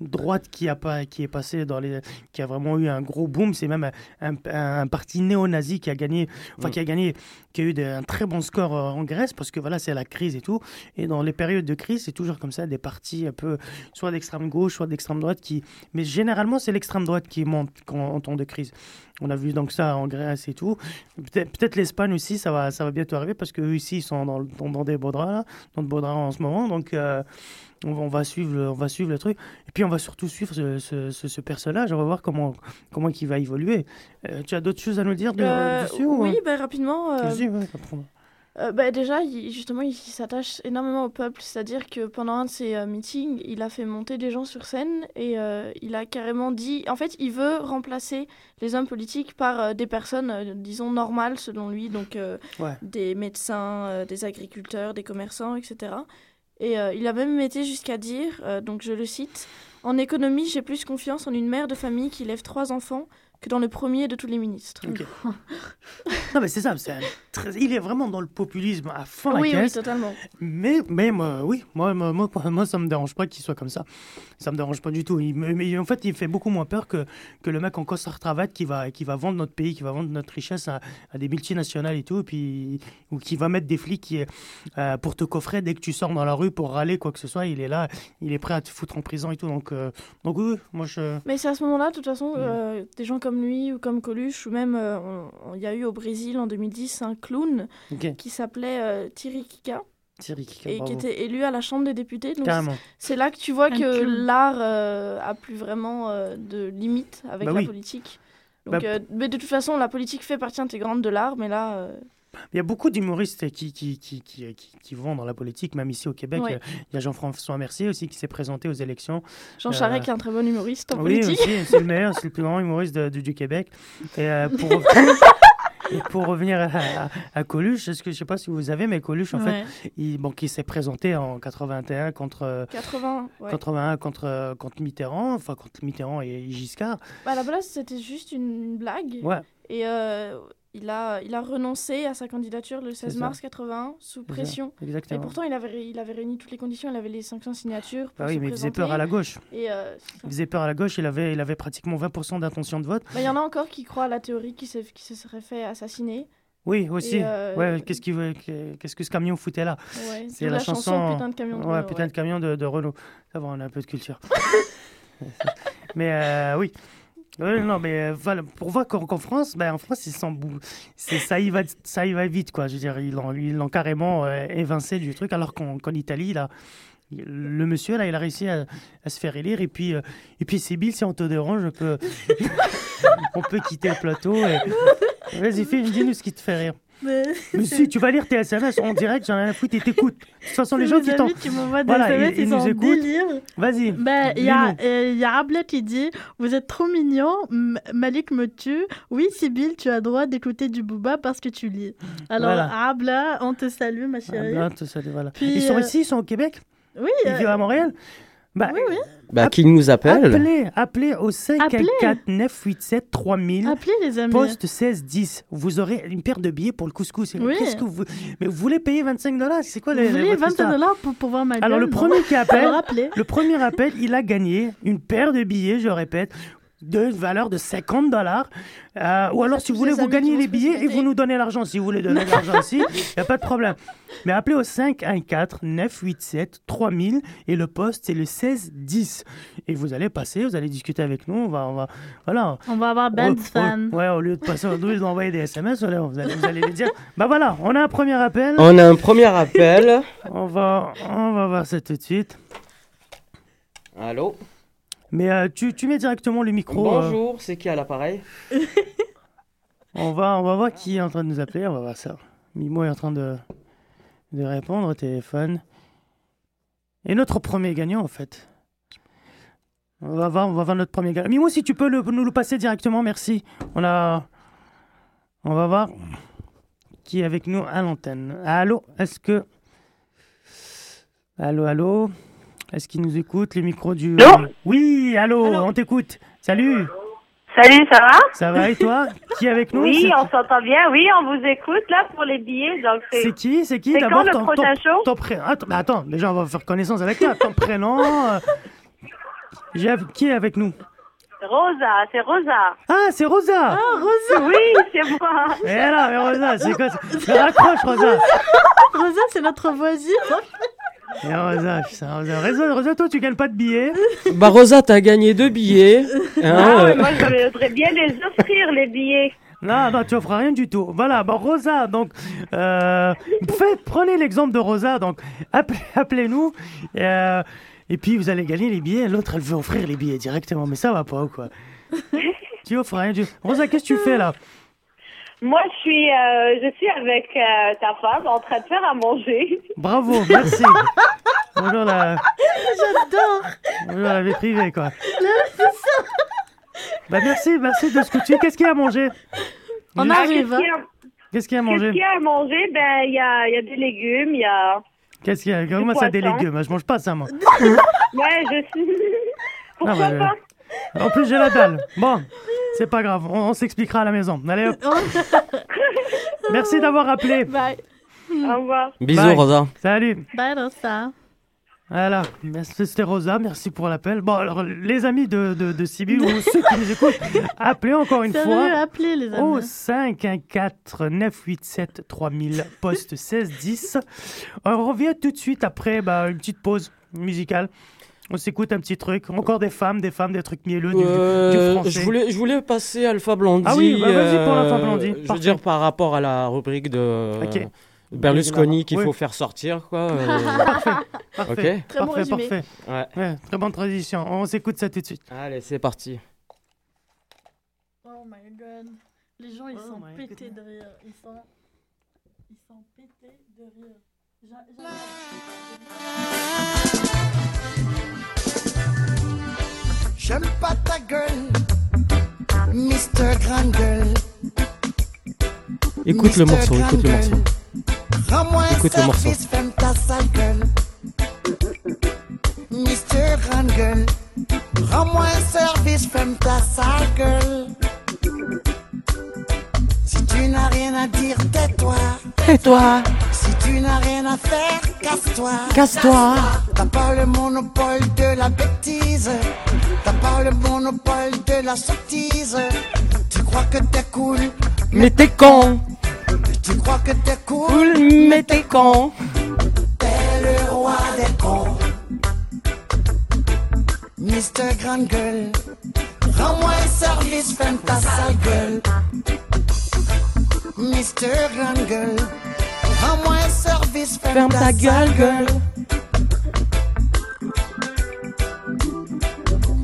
droite qui a pas, qui est passé dans les, qui a vraiment eu un gros boom. C'est même un, parti néo-nazi qui a gagné, enfin qui a gagné, qui a eu un très bon score euh, en Grèce, parce que voilà, c'est la crise et tout. Et dans les périodes de crise, c'est toujours comme ça, des partis un peu, soit d'extrême gauche, soit d'extrême droite qui, mais généralement, c'est l'extrême droite qui monte quand, en temps de crise. On a vu donc ça en Grèce et tout. Peut-être l'Espagne aussi, ça va, ça va bientôt arriver parce qu'eux ici, ils sont dans, le- dans, dans des beaux draps, là, dans de beaux draps en ce moment. Donc, euh, on, va- on va suivre le, on va suivre le truc. Et puis, on va surtout suivre ce, ce, ce- ce personnage. On va voir comment, comment il va évoluer. Euh, tu as d'autres choses à nous dire de, euh, dessus ou- oui, bah, rapidement. ouais. Euh, bah, déjà, il- justement, il s'attache énormément au peuple. C'est-à-dire que pendant un de ses euh, meetings, il a fait monter des gens sur scène et euh, il a carrément dit. En fait, il veut remplacer les hommes politiques par des personnes, disons, normales selon lui. Donc, Ouais. des médecins, des agriculteurs, des commerçants, etc. Et il a même été jusqu'à dire, donc je le cite, En économie, j'ai plus confiance en une mère de famille qui lève trois enfants que dans le premier de tous les ministres. <laughs> Non, mais c'est ça. très- Il est vraiment dans le populisme à fond la Oui, oui, totalement. Mais, mais moi, oui, moi, moi, moi, moi, ça me dérange pas qu'il soit comme ça. Ça me dérange pas du tout. Il mais en fait, il fait beaucoup moins peur que, que le mec en costard cravate qui va, qui va vendre notre pays, qui va vendre notre richesse à, à des multinationales et tout, et puis, ou qui va mettre des flics qui, euh, pour te coffrer dès que tu sors dans la rue pour râler quoi que ce soit. Il est là, il est prêt à te foutre en prison et tout. Donc, euh, donc oui, moi je. Mais c'est à ce moment-là, de toute façon, euh, des gens comme lui ou comme Coluche, ou même, euh, il y a eu au Brésil en 2010 un clown qui s'appelait euh, Thierry Kika. Thierry Kika, Et qui était élu à la Chambre des députés. Donc Carrément. c'est- là que tu vois Un que clown. l'art euh, a plus vraiment euh, de limite avec Bah la oui. politique. Donc, Bah, euh, mais de toute façon, la politique fait partie intégrante de l'art, mais là, euh, Il y a beaucoup d'humoristes qui, qui, qui, qui, qui, vont dans la politique, même ici au Québec. Ouais. Il y a Jean-François Mercier aussi qui s'est présenté aux élections. Jean Euh, Charest, qui est un très bon humoriste en oui, politique. c'est le meilleur, c'est le plus grand humoriste de- du, du Québec. Et euh, pour, <laughs> et <laughs> pour revenir à, à, à Coluche, est-ce que je sais pas si vous avez, mais Coluche, en Ouais. fait, il, bon, qui s'est présenté en 81 contre, euh, 80, ouais. 81 contre, euh, contre Mitterrand, enfin contre Mitterrand et Giscard. Bah, à la base, c'était juste une blague. Ouais. Et euh, il, a, il a renoncé à sa candidature le 16 ça. mars 81 sous pression. exactement. Et pourtant, il avait, il avait réuni toutes les conditions, il avait les 500 signatures. Pour Bah oui, se mais il faisait présenter. peur à la gauche. Et euh, Il faisait peur à la gauche, il avait, il avait pratiquement 20% d'intention de vote. bah, il y en a encore qui croient à la théorie qu'il s'est- qu'il se serait fait assassiner. Oui, aussi. Euh, Ouais, qu'est-ce veut- qu'est-ce que ce camion foutait là? Ouais, C'est la, la chanson Putain de camion de Ouais, Renault, putain de camion de, de Renault. Ça va, on a un peu de culture. <laughs> <laughs> mais euh, oui. Non, mais euh, pour voir qu'en France, ben, en France, ils ça y va, ça y va vite, quoi. Je veux dire, ils l'ont, carrément euh, évincé du truc, alors qu'en, Italie, là, le monsieur, là, il a réussi à, se faire élire, et puis, euh, et puis si on te dérange, on peut, <laughs> on peut quitter le plateau. Vas-y, fais, dis-nous ce qui te fait rire. Mais- Mais si, tu vas lire tes SMS en direct, j'en ai rien à foutre et t'écoutes. De toute façon, les gens qui t'en. qui m'envoient des Voilà, SMS, ils, ils nous écoutent. Vas-y. Ben, il y a, dis-nous. euh, y a Abla qui dit Vous êtes trop mignon, M- Malik me tue. Oui, Sybille, tu as droit d'écouter du Booba parce que tu lis. Alors, Voilà. Abla, on te salue, ma chérie. ben, tout ça, voilà. Puis, ils sont euh, ici, ils sont au Québec? Oui. Ils euh, vivent à Montréal? Bah, Oui, oui. Bah, qui nous appelle Appelez, appelez au 514 987 3000. Appelez les amis. Poste 1610. Vous aurez une paire de billets pour le couscous. Oui. Qu'est-ce que vous... Mais vous voulez payer 25 dollars? C'est quoi Vous les, voulez votre 25 histoire dollars pour, pour voir ma gueule Alors le premier qui <laughs> appelle, le premier appel, il a gagné une paire de billets, je répète, de valeur de 50 dollars. Euh, ou alors si vous voulez, vous gagnez les billets et vous nous donnez l'argent. Si vous voulez donner de <laughs> l'argent aussi, il n'y a pas de problème. Mais appelez au 514 987 3000 et le poste c'est le 1610. Et vous allez passer, vous allez discuter avec nous. On va, on va, voilà. On va avoir Ben Au- au- fan. Ouais, au lieu de passer au douze d'envoyer des SMS, vous allez, vous allez les dire. <laughs> Bah voilà, on a un premier appel. On a un premier appel. <laughs> On va, on va voir ça tout de suite. Allô? Mais euh, tu, tu mets directement le micro. euh, Bonjour, c'est qui à l'appareil? <laughs> On va, on va voir qui est en train de nous appeler. On va voir ça. Mimo est en train de, de répondre au téléphone. Et notre premier gagnant, en fait. On va voir, on va voir notre premier gagnant. Mimo, si tu peux le- nous le passer directement, merci. On a, on va voir qui est avec nous à l'antenne. Allô, est-ce que, allô, allô, est-ce qu'il nous écoute les micros du Allô Oui, allô, on t'écoute. Salut. Salut, ça va? Ça va et toi? Qui est avec nous? Oui, C'est- on s'entend bien. Oui, on vous écoute là pour les billets. Donc c'est. C'est qui? C'est qui? d'abord quand le ton, prochain ton- show ton pré- Attends, bah attends, déjà on va faire connaissance avec toi. Ton prénom. euh, j'ai- Qui est avec nous? Rosa, c'est Rosa. Ah, c'est Rosa. Ah, Rosa. Oui, c'est moi. Eh là, mais Rosa, c'est quoi? Ça Mais Raccroche, Rosa. Rosa, c'est notre voisine. Et Rosa, putain, Rosa, Rosa, Rosa, toi, tu gagnes pas de billets. Bah Rosa, t'as gagné deux billets. hein, Ah, euh, moi je voudrais bien les offrir les billets. Non, non, tu offres rien du tout. Voilà, bon, Rosa, donc, euh, faites- prenez l'exemple de Rosa, donc, appelez- appelez-nous, euh, et puis vous allez gagner les billets. L'autre, elle veut offrir les billets directement, mais ça va pas ou quoi <laughs> Tu offres rien du Rosa, qu'est-ce que tu fais là? Moi, je suis, euh, je suis avec euh, ta femme en train de faire à manger. Bravo, <laughs> merci. Bonjour la, J'adore. bonjour la vie privée, quoi. Bah merci, merci de ce que tu Qu'est-ce qu'il y a à manger? On arrive. hein. Qu'est-ce qu'il y a à Qu'est-ce manger qu'il y a à manger? Ben, il y a, il y a des légumes, il y a. Qu'est-ce qu'il y a? Comment ça, des légumes? Je mange pas ça, moi. <laughs> Ouais, je suis. Pourquoi Non, pas? En plus, j'ai la dalle. Bon, c'est pas grave, on, on s'expliquera à la maison. Allez, hop. <laughs> Merci d'avoir appelé. Bye. Au revoir. Bisous Bye. Rosa. Salut. Bye, Rosa. Voilà, merci, c'était Rosa, merci pour l'appel. Bon, alors, les amis de, de, de Sibyl ou ceux qui nous écoutent, <laughs> appelez encore une Sérieux, fois appelez les au amis. 514 987 3000, poste 1610. On revient tout de suite après bah, une petite pause musicale. On s'écoute un petit truc. Encore des femmes, des femmes, des trucs mielleux, du, Euh, français. je, voulais, je voulais passer Alpha Blondie. Ah oui, bah, vas-y pour euh, Blondie, Je veux dire par rapport à la rubrique de Ok. Berlusconi qu'il Oui. faut faire sortir, quoi. euh, <laughs> Parfait, parfait. Très bon parfait, résumé. parfait. Ouais. Ouais, très bonne tradition. On s'écoute ça tout de suite. Allez, c'est parti. Oh my god. Les gens, ils Oh sont pétés de rire. Ils sont... Ils sont pétés de rire. J'a- J'aime pas ta gueule, Mr. Grande Gueule. Écoute le Mr. morceau, écoute le morceau. Rends-moi un Écoute le morceau. service, ferme ta sale gueule. Mr. Grande Gueule. Rends-moi un service, ferme ta sale gueule. Si tu n'as rien à dire, tais-toi. Tais-toi. Si tu n'as rien à faire, casse-toi. Casse-toi. T'as pas le monopole de la bêtise. T'as pas le monopole de la sottise. Tu crois que t'es cool, Mais t'es con. tu crois que t'es cool. Cool, mais t'es con. T'es le roi des cons. Mister Grande Gueule, rends-moi un service, ferme ta sale gueule. Mister Grande Gueule, rends-moi un service, ferme, Ferme ta sale gueule, gueule.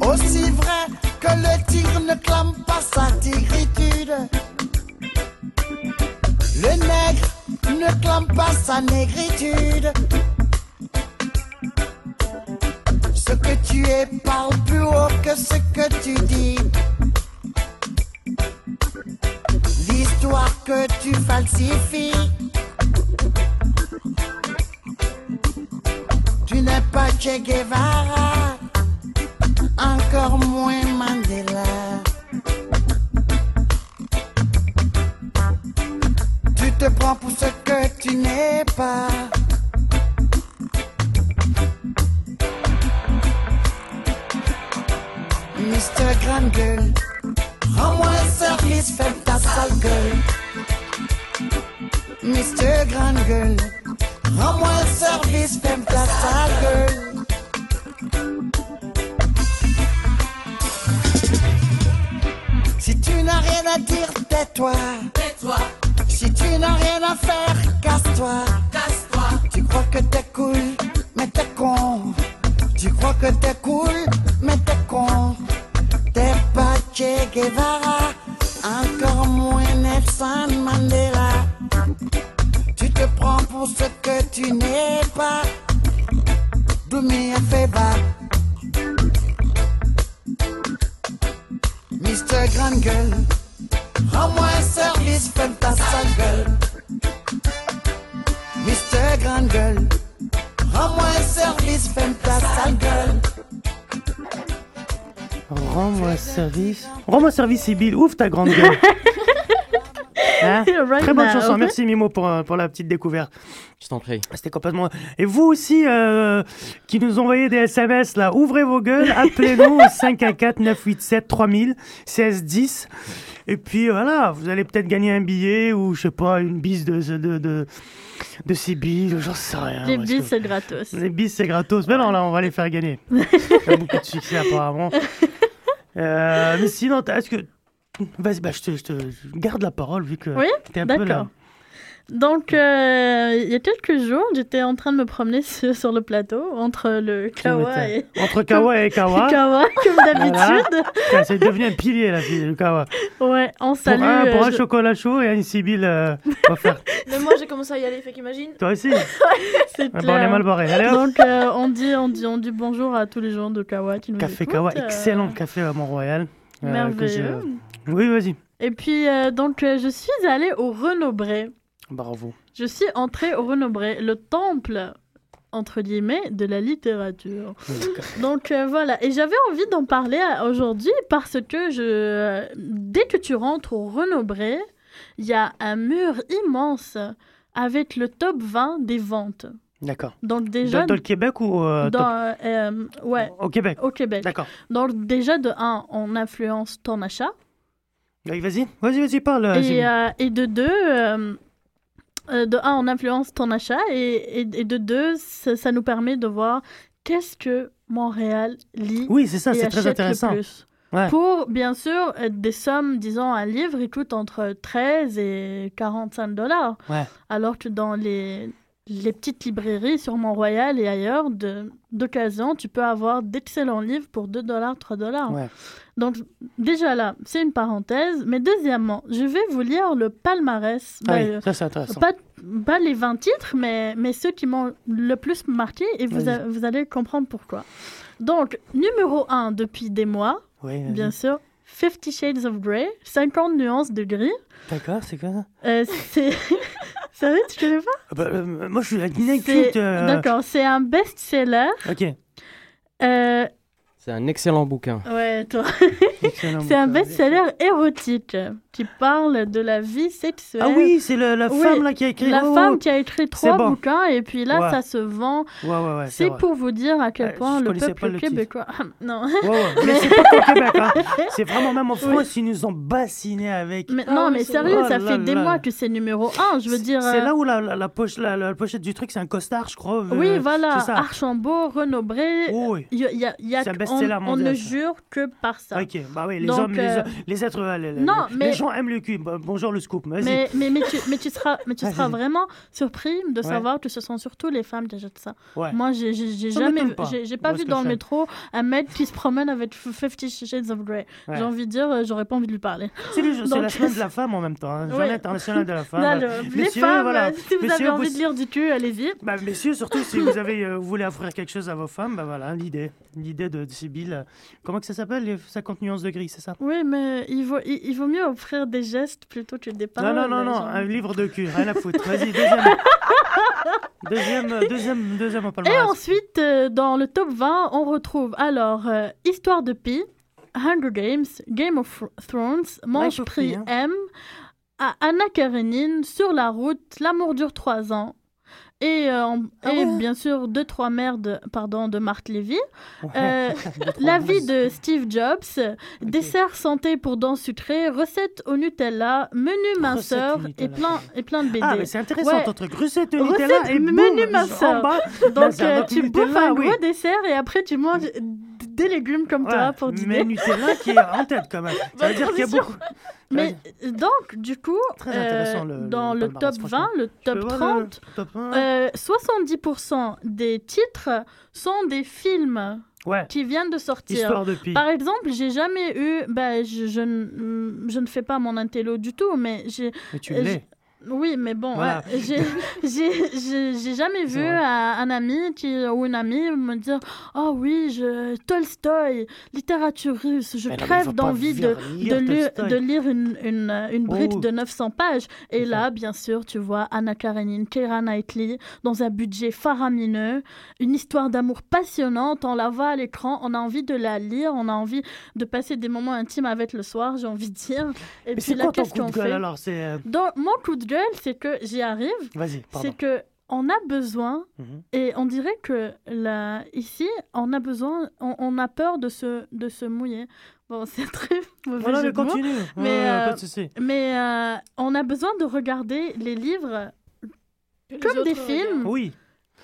Aussi vrai que le tigre ne clame pas sa tigritude. Le nègre ne clame pas sa négritude. Ce que tu es parle plus haut que ce que tu dis. L'histoire que tu falsifies. Tu n'es pas Che Guevara encore moins Mandela. Tu te prends pour ce que tu n'es pas. Mister Grande Gueule, rends-moi un service, ta sale gueule. Mister Grande Gueule, rends-moi un service, ferme ta sale gueule. Si tu n'as rien à dire, tais-toi. Tais-toi. Si tu n'as rien à faire, casse-toi. Casse-toi. Tu crois que t'es cool, mais t'es con. Tu crois que t'es cool, mais t'es con. T'es pas Che Guevara, encore moins Nelson Mandela. Tu te prends pour ce que tu n'es pas. Do me a favor. Mr. Grand Gueule, rends-moi un service, fais ta sale gueule. Mr. Grand Gueule, rends-moi un service, fais ta sale gueule. Rends-moi service. Rends-moi service, Sibyl. Ouf ta grande gueule. <laughs> Hein Right Très bonne now. chanson. Merci Mimo pour, euh, pour la petite découverte. Je t'en prie. C'était complètement. Et vous aussi, euh, qui nous envoyez des SMS là, ouvrez vos gueules, appelez-nous au 514 987 3000 16 10. Et puis voilà, vous allez peut-être gagner un billet ou je sais pas, une bise de de de, de Sibyl, j'en sais rien. Les bis, que- c'est gratos. Les bis c'est gratos. Mais non, là on va les faire gagner. Il y a beaucoup de succès apparemment. Euh, mais sinon, est-ce que Vas-y, bah, je, te, je te je garde la parole vu que Oui, t'es un peu là. Donc, euh, il y a quelques jours, j'étais en train de me promener <laughs> sur, sur le plateau entre le Kawa et... Entre Kawa et Kawa. Kawa, <laughs> comme d'habitude. Voilà. C'est devenu un pilier, la fille, le Kawa. Ouais, on Pour salue... un, pour euh, un je- chocolat chaud et un Sibyl euh, <laughs> faire. Mais moi, j'ai commencé à y aller, fait qu'imagine. Toi aussi C'est Ah, bon, on est mal barré. Allez. Donc, euh, on, dit, on, dit, on dit bonjour à tous les gens de Kawa qui nous Café écoutent, Kawa, euh, excellent café à Mont-Royal. euh, Merveilleux. Oui, vas-y. Et puis, euh, donc, euh, je suis allée au Renaud-Bré. Bravo. Je suis entrée au Renaud-Bré, le temple, entre guillemets, de la littérature. Donc euh, voilà, et j'avais envie d'en parler euh, aujourd'hui parce que je, euh, dès que tu rentres au Renaud-Bré, il y a un mur immense avec le top 20 des ventes. D'accord. Donc déjà... Dans, dans le Québec ou euh, dans, top- euh, ouais, au Québec au Québec. D'accord. Donc déjà de 1, on influence ton achat. Allez, Vas-y, vas-y, vas-y, parle. Et, euh, et de deux, euh, de un, on influence ton achat et, et, et de deux, ça, ça nous permet de voir qu'est-ce que Montréal lit. Oui, c'est ça, c'est très intéressant. Ouais. Pour, bien sûr, euh, des sommes, disons, un livre, il coûte entre 13 et 45 dollars. Ouais. Alors que dans les, les petites librairies sur Mont-Royal et ailleurs d'occasion, tu peux avoir d'excellents livres pour 2 dollars, 3 dollars. Ouais. Donc, déjà là, c'est une parenthèse. Mais deuxièmement, je vais vous lire le palmarès. Ah oui, Ben, ça, c'est intéressant. Pas, pas les 20 titres, mais, mais ceux qui m'ont le plus marqué et vous, a- vous allez comprendre pourquoi. Donc, numéro 1 depuis des mois, Oui, bien sûr, Fifty Shades of Grey, 50 nuances de gris. D'accord, c'est quoi ça? Euh, c'est. <laughs> Sérieux, tu connais pas? Ah bah, euh, Moi, je suis la euh, D'accord, c'est un best-seller. Ok. Euh, C'est un excellent bouquin. Ouais, toi. <laughs> C'est un best-seller érotique qui parle de la vie sexuelle. Ah oui, c'est la Oui, femme là qui a écrit. La Oh, femme oh. qui a écrit trois bon. bouquins et puis là, Ouais. ça se vend. Ouais, ouais, ouais. c'est pour vous dire à quel Euh, point le peuple le québécois. <laughs> non. Ouais, ouais. Mais c'est pas qu'au Québec, hein. <laughs> C'est vraiment même en France, ils nous ont bassinés avec. Mais, non, mais sérieux, Oh ça fait des là. mois que c'est numéro un. Je veux dire. C'est euh, là où la, la, la poche, la, la pochette du truc, c'est un costard, je crois. euh, Oui, voilà, C'est ça. Archambault, Renaud-Bré. Oh, oui. il y a- on, ne jure que par ça. Ok, bah oui, les Donc, hommes, les, euh, les êtres, euh, les, les- non, les mais- gens aiment le cul. Bonjour le scoop, vas-y. Mais, mais, mais, tu, mais tu seras, mais tu seras vraiment surpris de Ouais. savoir que ce sont surtout les femmes qui achètent ça. Ouais. Moi, j'ai jamais j'ai pas Moi, vu dans le métro un mec qui se promène avec F- Fifty Shades of Grey. Ouais. J'ai envie de dire, euh, j'aurais pas envie de lui parler. C'est la semaine de la femme en même temps, hein. journée internationale de la femme. Le- les femmes, voilà. euh, si vous avez envie de lire du cul, allez-y. Bah, messieurs, surtout si vous <laughs> avez, euh, voulez offrir quelque chose à vos femmes, bah voilà, l'idée, l'idée de, Comment que ça s'appelle, les 50 nuances de gris, c'est ça? Oui, mais il vaut, il, il vaut mieux offrir des gestes plutôt que des Non, paroles. non, non, non, genre. un livre de cul, rien à foutre. Vas-y, deuxième. <laughs> deuxième, deuxième, deuxième au Et ensuite, euh, dans le top 20, on retrouve alors euh, Histoire de Pi, Hunger Games, Game of Thrones, Mange Prix hein. M, Anna Karenine, Sur la route, L'amour dure 3 ans. Et, euh, Ah et ouais bien sûr, deux, trois merdes pardon, de Marc Lévy. Ouais. Euh, <laughs> <laughs> la vie de Steve Jobs. Dessert santé pour dents sucrées. Recettes au Nutella. Menu minceur. au Et Nutella, plein, et plein de BD. Ah, mais c'est intéressant Ouais. ton truc. Recette au Recette, Nutella et boum, menu en minceur. Donc, euh, tu Nutella, bouffes un oui. gros dessert et après tu manges des légumes comme toi Ouais, pour Mais dîner. Nutella qui est en tête quand même. Ça veut dire qu'il y a beaucoup. <laughs> Mais donc, du coup, euh, le- dans le top 20, franchement. le top peux voir le 30, top 1, euh, 70% des titres sont des films Ouais. qui viennent de sortir. De. Par exemple, j'ai jamais eu. Ben, je, je, ne- je ne fais pas mon intello du tout, mais j'ai. Mais tu l'es. Oui, mais bon, Voilà. ouais, j'ai- <laughs> jamais vu un, un ami qui, ou une amie me dire Oh oui, je, Tolstoï, littérature russe, je Mais crève d'envie de, lire de, lire, Tolstoï. de lire une, une, une brique Oh. de 900 pages. Et là, bien sûr, tu vois Anna Karenine, Keira Knightley, dans un budget faramineux, une histoire d'amour passionnante. On la voit à l'écran, on a envie de la lire, on a envie de passer des moments intimes avec le soir, j'ai envie de dire. Et Mais puis c'est là, qu'est-ce coup de qu'on gueule fait alors? Euh, mon coup de gueule, c'est que j'y arrive. Vas-y, pardon. C'est que on a besoin, Mhm. et on dirait que là, ici, on a besoin, on, on a peur de se, de se mouiller. Bon, <laughs> c'est très mauvais Voilà, jeu mais de mots, continue. Mais, euh, pas de souci. mais euh, on a besoin de regarder les livres comme des films. Oui.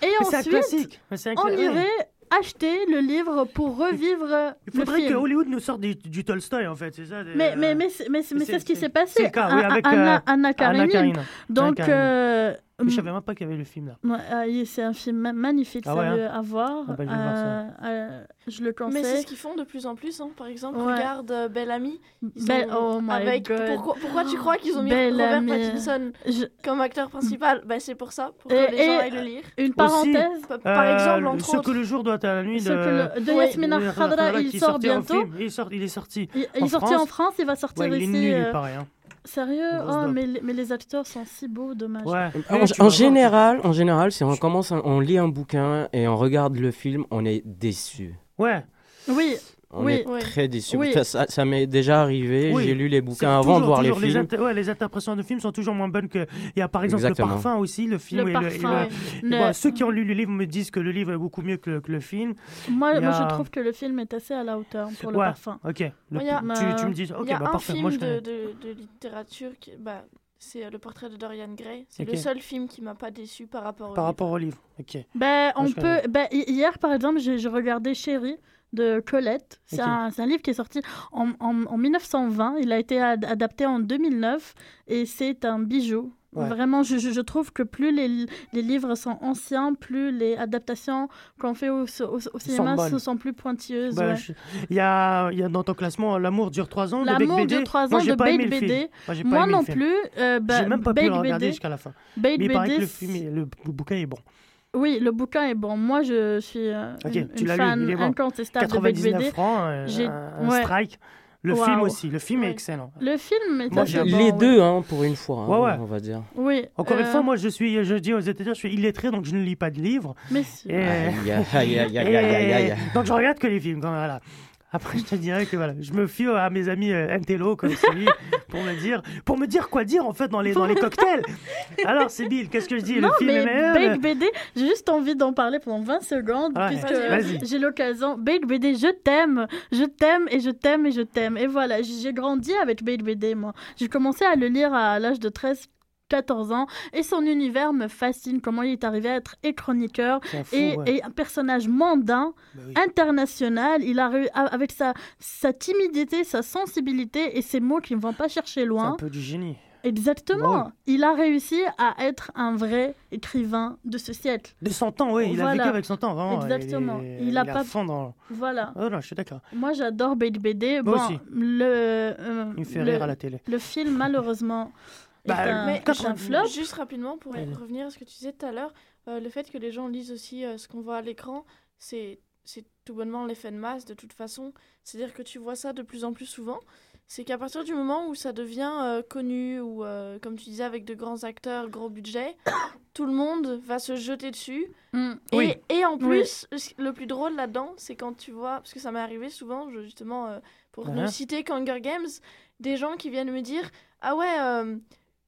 Et Mais c'est un ensuite, classique. Un on cla- ouais. irait acheter le livre pour revivre Il le faudrait que film. Hollywood nous sorte du, du Tolstoy, en fait, c'est ça des- Mais, mais, mais, c'est- mais, c'est- mais c'est ce qui s'est passé. c'est le cas, oui, avec, Anna, euh, Anna Karenine. Karenine. Donc, Anna Karenine. euh, je savais même pas qu'il y avait le film là. Ouais, ah, il- c'est un film ma- magnifique, Ah ouais, hein à voir. Ah bah, je vais voir ça. Euh, euh, je le conseille. Mais c'est ce qu'ils font de plus en plus. hein. Par exemple, Ouais. regarde euh, Belle Amie. Ils Belle- ont- oh my avec... God. Pourquoi, pourquoi tu crois qu'ils ont mis Belle Robert Amie. Pattinson Je- comme acteur principal? Bah, C'est pour ça, pour que Et- les gens aillent le lire. Une Aussi, parenthèse. Pa- Par exemple, euh, entre Ce autres. que le jour doit à la nuit de, le- de Oui. Yasmina Khadra, il qui sort bientôt. Il, sort, il est sorti. Il, en il sortait en France. Il va sortir Ouais, il est ici. nul, il euh, paraît. hein. Sérieux Oh, mais, les- mais les acteurs sont si beaux, dommage. Ouais. En, général, en général, si on commence, on lit un bouquin et on regarde le film, on est déçu. Ouais. Oui. On oui. est Oui. très déçu. Oui. Ça, ça- ça m'est déjà arrivé. Oui. J'ai lu les bouquins avant de voir toujours les films. inter- ouais, les interprétations de films sont toujours moins bonnes que. Il y a par exemple Exactement. le parfum aussi, le film. Le et parfum, et ouais. et Le- bon, ceux qui ont lu le livre me disent que le livre est beaucoup mieux que le, que le film. Moi, je trouve que le film est assez à la hauteur pour le Ouais, parfum. Ok. Le- Il y a- tu, tu me dis, ok, Il y a bah un film Moi, je de, de, de littérature, qui, bah, c'est euh, le portrait de Dorian Gray. C'est le seul film qui m'a pas déçu par rapport au Par livre. rapport au livre. Ok. Ben, on peut. Ben, hi- hier, par exemple, j'ai j'ai regardé Chérie de Colette. C'est un, livre qui est sorti en, en, en 1920. Il a été ad- adapté en 2009 et c'est un bijou. Ouais. Vraiment, je, trouve que plus les, les livres sont anciens, plus les adaptations qu'on fait au, au, au cinéma sont, sont plus pointilleuses. Bah, ouais. je- Il y, a, il y a dans ton classement L'amour dure 3 ans de L'amour dure 3 Moi, ans de Bake. BD. Moi, non plus. euh, bah, J'ai même pas pu le regarder jusqu'à la fin. Bake Mais il paraît que BD, le, film, est- le, le bouquin est bon. Oui, le bouquin est bon. Moi, je suis euh, Ok, une, tu une lu, fan incontestable de Bake 99 BD. francs, euh, J'ai- un, un ouais. strike. Le film aussi. Le film est excellent. Le film est Moi, bon, les oui. deux, hein, pour une fois, hein, Ouais, ouais. on va dire. Oui. Encore une euh, fois, moi, je suis, je dis aux étudiants, je suis illettré, donc je ne lis pas de livres. Mais si. Et- Aïe, aïe, aïe, aïe, aïe, <laughs> et-. Donc je regarde que les films. quand- voilà. Après, je te dirais que voilà, je me fie à mes amis euh, intello comme celui <laughs> pour me dire, pour me dire quoi dire en fait dans les dans les cocktails. Alors, c'est Bill, qu'est-ce que je dis? Non, Le film mais est meilleur. BD, j'ai juste envie d'en parler pendant 20 secondes, puisque j'ai l'occasion. Bake BD, je t'aime, je t'aime et je t'aime et je t'aime. Et voilà, j'ai grandi avec Bake BD, moi. J'ai commencé à le lire à l'âge de 13 14 ans et son univers me fascine comment il est arrivé à être et chroniqueur fou, et, ouais. et un personnage mondain Bah oui. international il a a- avec sa, sa timidité sa sensibilité et ses mots qui ne vont pas chercher C'est loin un peu du génie. Exactement. Il a réussi à être un vrai écrivain de ce siècle. De son temps, oui, il a vécu avec son temps, vraiment. Exactement. Il, est- Il il a à pas- fond dans. Voilà. Oh je suis d'accord. Moi, j'adore BD. Moi bon, aussi. le euh, Il me fait le, rire à la télé. le film, malheureusement, Bah, Mais un flop. juste rapidement, pour Ouais. revenir à ce que tu disais tout à l'heure, euh, le fait que les gens lisent aussi euh, ce qu'on voit à l'écran, c'est c'est tout bonnement l'effet de masse de toute façon. C'est-à-dire que tu vois ça de plus en plus souvent. C'est qu'à partir du moment où ça devient euh, connu, ou euh, comme tu disais, avec de grands acteurs, gros budget, <coughs> tout le monde va se jeter dessus. Mm. Et, Oui. et en Oui. plus, le plus drôle là-dedans, c'est quand tu vois, parce que ça m'est arrivé souvent, je- justement, euh, pour ne Uh-huh. citer qu'Hunger Games, des gens qui viennent me dire Ah ouais, euh,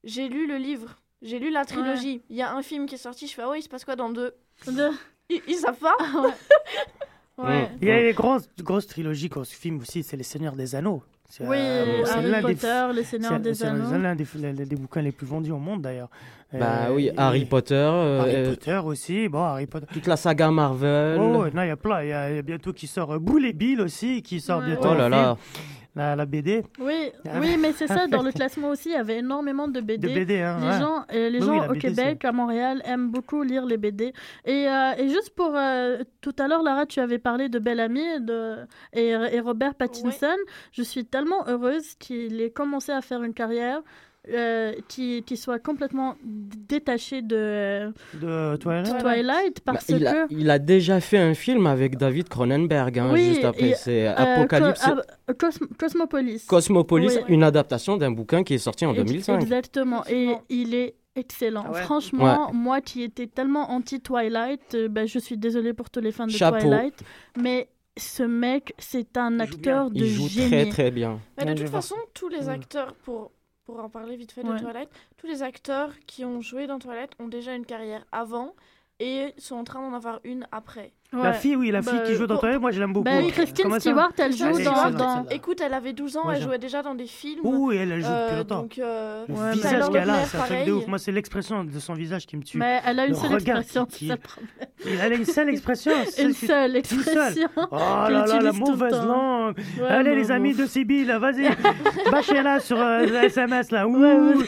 j'ai lu le livre, j'ai lu la trilogie, il y a un film qui est sorti, je fais Ah ouais, il se passe quoi dans deux De- Ils, ils savent pas <laughs> Ouais. Il y a les grosses, grosses trilogies qu'on se filme aussi, c'est Les Seigneurs des Anneaux. C'est, Oui, euh, c'est Harry des- Potter, Les Seigneurs c'est- des c'est Anneaux. l'un des, des bouquins les plus vendus au monde d'ailleurs. Bah Euh, oui, et- Harry Potter, euh, Harry Potter aussi, bon, Harry Potter. toute la saga Marvel. Oh, ouais, non, il y a plein. Il y, a il y a bientôt qui sort euh, Boule et Bill aussi, qui sort Ouais. bientôt. Oh là film. La, la BD. Oui, Ah, oui, mais c'est ça. Dans le <laughs> classement aussi, il y avait énormément de BD. De BD, hein, les ouais. gens, euh, les Oui, gens oui, au BD, Québec, à Montréal, aiment beaucoup lire les BD. Et, euh, et juste pour euh, tout à l'heure, Lara, tu avais parlé de Bellamy de, et, et Robert Pattinson. Je suis tellement heureuse qu'il ait commencé à faire une carrière. Euh, qui, qui soit complètement détaché de, De Twilight. Twilight Bah, parce il, que a, il a déjà fait un film avec David Cronenberg, hein, Oui, juste après. C'est euh, Apocalypse. Co- ah, Cosm- Cosmopolis. Cosmopolis, Oui. une adaptation d'un bouquin qui est sorti en Ex- 2005. Exactement. Et il est excellent. Ah ouais Franchement, Ouais. moi qui étais tellement anti-Twilight, euh, ben, je suis désolée pour tous les fans de Chapeau. Twilight. Mais ce mec, c'est un acteur de Il joue génie. très très bien. Mais de toute façon, tous les Ouais. acteurs, pour, pour en parler vite fait Ouais. de Twilight, tous les acteurs qui ont joué dans Twilight ont déjà une carrière avant et sont en train d'en avoir une après. La fille, oui, la fille Bah, qui joue dans Twilight, moi je l'aime beaucoup. Bah, Christine Comment Stewart, elle joue dans... Écoute, elle avait 12 ans, Moi, elle jouait déjà dans des films. Oui, elle, elle joue depuis Euh, longtemps. Donc, euh, Le Ouais, visage qu'elle a, c'est un truc de ouf. Moi, c'est l'expression de son visage qui me tue. Mais elle a une Le seule expression, qui- c'est ça le problème. Elle a une seule expression. <laughs> Une seule Une seule. expression. Oh <laughs> là là, la mauvaise langue. Allez, les amis de Sibylle, vas-y. <laughs> Bâchez-la sur euh, le SMS, là. Ouh.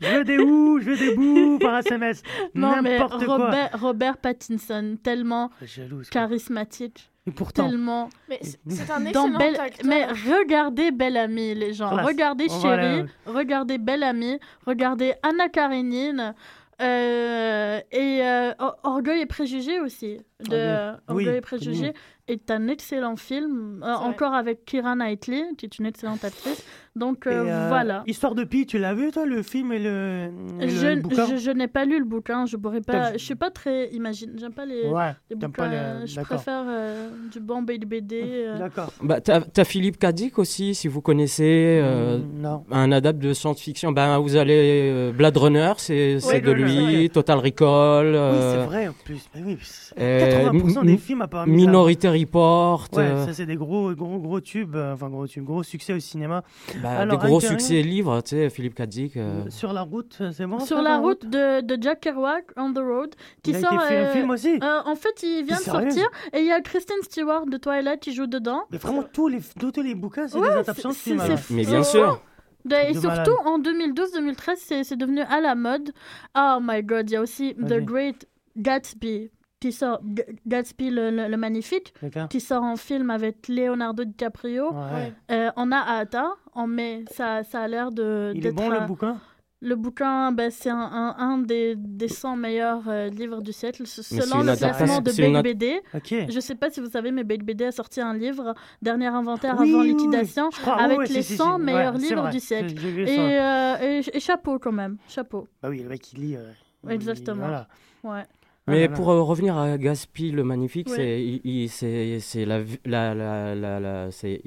Je veux des ouh, je veux des bouts par SMS. Non, mais N'importe quoi. Robert, Robert Pattinson, tellement Jalouse. charismatique. Et pourtant. Tellement. Mais c'est un excellent Belle- acteur. Mais regardez Belle Amie, les gens. Voilà, regardez va Chérie, regardez Belle Amie, regardez Anna Karenine. euh, et euh, Or- Orgueil et Préjugés aussi. De Orgueil. Oui, Orgueil et Préjugés est un excellent film, euh, encore avec Kira Knightley, qui est une excellente actrice. Donc euh, euh, voilà. Histoire de Pi, tu l'as vu, toi, le film et le, et Je, le bouquin je, je n'ai pas lu le bouquin, je pourrais T'as pas. Je suis pas très imagine, j'aime pas les, Ouais, les bouquins. pas les- Je d'accord. préfère euh, du bon BD. euh. D'accord. Bah, t'as, Philippe Cadic aussi, si vous connaissez, euh, Mm, non. un adapte de science-fiction. Ben, vous allez euh, Blade Runner, c'est, c'est de lui, Total Recall. Oui, euh, c'est vrai en plus. Mais oui, c'est- euh, 80% Mi- des films à part Minority Report. Ouais, euh, ça c'est des gros, gros, gros tubes, euh, enfin gros tubes, gros succès au cinéma. bah, Alors, des gros succès livres, tu sais, Philippe Cadic. euh, Sur la route, c'est bon Sur ça, la route de, de Jack Kerouac, On the Road, qui Il a sort. été fait un euh, film aussi euh, en fait, il vient de sortir et il y a Kristen Stewart de Twilight qui joue dedans. Mais vraiment, tous les, tous, tous les bouquins, c'est Ouais, des adaptations de c'est- films. Mais bien sûr. De- et surtout malade. en 2012-2013, c'est c'est devenu à la mode. Oh my god, il y a aussi The. Great Gatsby qui sort, G- Gatsby le, le- le magnifique, qui sort en film avec Leonardo DiCaprio. Ouais. Euh, on a hein, en mai. Ça, ça a l'air de. Il est bon le bouquin? Le bouquin, ben, c'est un, un, un des, des 100 meilleurs euh, livres du siècle, selon le classement de Big BD. Ok. Je sais pas si vous savez, mais Big BD a sorti un livre, Dernier inventaire Oui, avant oui, liquidation, crois, avec les si, si, 100 si. meilleurs Ouais, livres vrai. du siècle. Et, euh, et, et chapeau quand même, chapeau. Bah oui, le mec il lit. euh, il- Exactement. Voilà. Ouais. Mais Ah là là. pour euh, revenir à Gaspi le magnifique, Ouais. c'est c'est c'est la, vi- la, la, la, la- c'est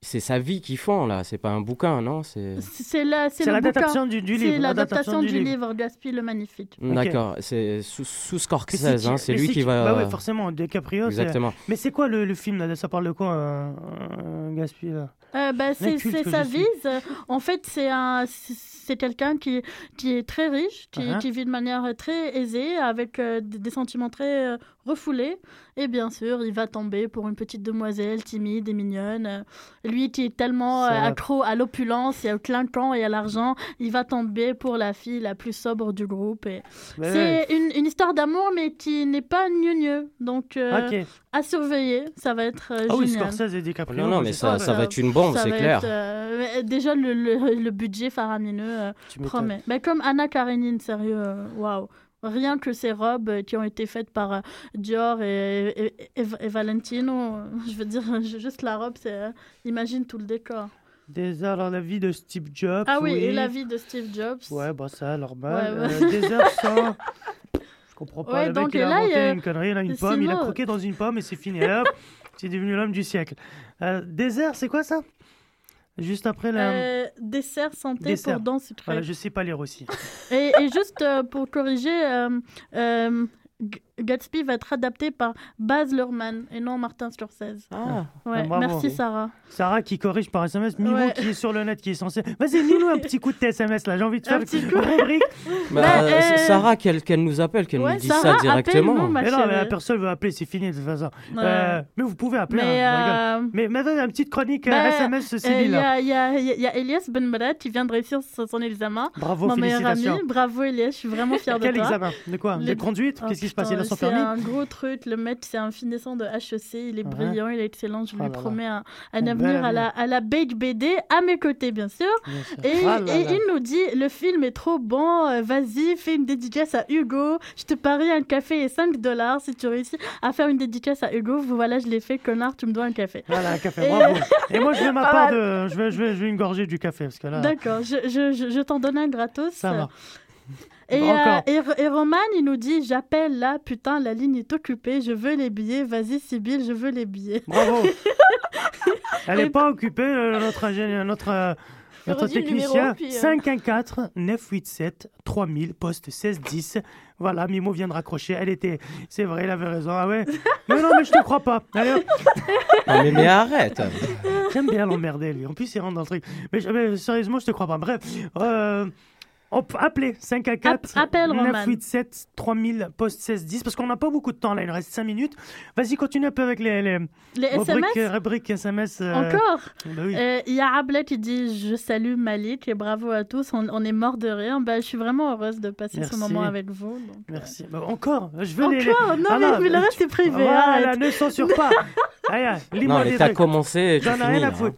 c'est sa vie qu'ils font là. C'est pas un bouquin, non? C'est C'est c'est C'est l'adaptation du, du C'est livre. l'adaptation du livre. livre, Gatsby le magnifique. d'accord. C'est sous, sous Mais Scorsese, hein, c'est mais lui qui va. Bah oui, forcément, DiCaprio. c'est- Exactement. Mais c'est quoi le, le film là? Ça parle de quoi, euh, euh, là? Euh, bah, c'est sa vise. En fait, c'est un, c'est quelqu'un qui, qui est très riche, qui, Uh-huh. qui vit de manière très aisée, avec euh, des, des sentiments très euh, refoulés. Et bien sûr, il va tomber pour une petite demoiselle timide et mignonne. Euh, Lui qui est tellement euh, Ça accro à l'opulence et au clinquant et à l'argent, il va tomber pour la fille la plus sobre du groupe. Et c'est une, une histoire d'amour, mais qui n'est pas gneugneux. Donc, euh, à surveiller, ça va être euh, Ah oui, génial. Scorsese et DiCaprio. Non, non, mais ça, ça va être une bombe, Ça c'est va clair. être, euh, déjà, le, le, le budget faramineux euh, promet. Mais comme Anna Karenine, sérieux, waouh. Rien que ces robes euh, qui ont été faites par euh, Dior et, et, et- et Valentino, <laughs> je veux dire, <laughs> juste la robe, c'est. euh, imagine tout le décor. Des heures dans la vie de Steve Jobs. Ah oui, et la vie de Steve Jobs. Ouais, bah ça, normal. Ouais, ouais. Euh, des heures sans. <laughs> Je comprends pas. Ouais, le donc, mec, il a inventé il a- une connerie, là, une sinon- pomme. Il a croqué dans une pomme et c'est fini. Hop, c'est devenu l'homme du siècle. Euh, c'est quoi ça? Juste après la. Euh, dessert santé Dessert. pour dents sucrées. Voilà, je sais pas lire aussi. Et, et juste euh, pour corriger, euh, Gatsby va être adapté par Baz Luhrmann et non Martin Scorsese. Ah, ouais, Ah, bravo. merci Sarah. Sarah qui corrige par SMS, Mimo Ouais. qui est sur le net, qui est censé. Vas-y, lis-nous un petit coup de tes SMS là, j'ai envie de faire Un petit une coup. rubrique. <laughs> Bah, Bah, euh, euh, Sarah, qu'elle nous appelle, qu'elle Ouais, nous dise Sarah, ça directement. ma Mais non, mais la personne veut appeler, c'est fini de toute façon. Ouais. Euh, mais vous pouvez appeler. Mais, hein, euh, mais maintenant, une petite chronique euh, Bah, SMS, euh. Il y, là. a, il y, y a Elias Benmeret qui vient de réussir son examen. Bravo, Mon meilleur ami. félicitations. Bravo Elias, je suis vraiment fière de Quel toi. examen? De quoi? De conduite Oh, Qu'est-ce qui se passe? C'est un gros truc. Le maître, c'est un finissant de HEC. Il est Ouais. brillant, il est excellent. Je Oh lui promets un, avenir à la, à la Beige BD, à mes côtés, bien sûr. Bien sûr. Et, Ah là et là. il nous dit le film est trop bon, euh, vas-y, fais une dédicace à Hugo. Je te parie un café et 5 dollars si tu réussis à faire une dédicace à Hugo. Voilà, je l'ai fait, connard, tu me dois un café. Voilà, un café, Et- bravo. <laughs> Et moi, je vais ma Pas part mal. de. Je vais, je, vais, je vais une gorgée du café, parce que là. D'accord, je, je, je, je t'en donne un gratos. Ça va. Et, Encore. euh, et, et Roman, il nous dit J'appelle là, putain, la ligne est occupée, je veux les billets. Vas-y, Sybille, je veux les billets. Bravo. <laughs> Elle n'est pas occupée, euh, notre ingénieur, notre, euh, notre technicien. numéro, puis, euh. 514 987 3000, poste 1610. Voilà, Mimo vient de raccrocher. Elle était. C'est vrai, elle avait raison. Ah ouais <laughs> Mais non, mais je te crois pas. Allez. Non, mais, mais arrête. J'aime bien l'emmerder, lui. En plus, il rentre dans le truc. Mais, sérieusement, je te crois pas. Bref. Euh, on peut appeler 5 à 4 App- appelle, Roman. 987 3000 post 1610 parce qu'on n'a pas beaucoup de temps là, il nous reste 5 minutes. Vas-y, continue un peu avec les, les, Les rubriques, SMS rubriques SMS. euh, Encore? Bah oui. Euh, Il y a Ablet qui dit Je salue Malik et bravo à tous. On, on est mort de rire. Bah, je suis vraiment heureuse de passer Merci. ce moment avec vous. donc. Merci. Bah, encore? Je veux les- les- Encore? Non, Ah mais, mais le reste est privé. Voilà, ne censure <laughs> pas. Non, mais t'as commencé, tu J'en ai rien à foutre.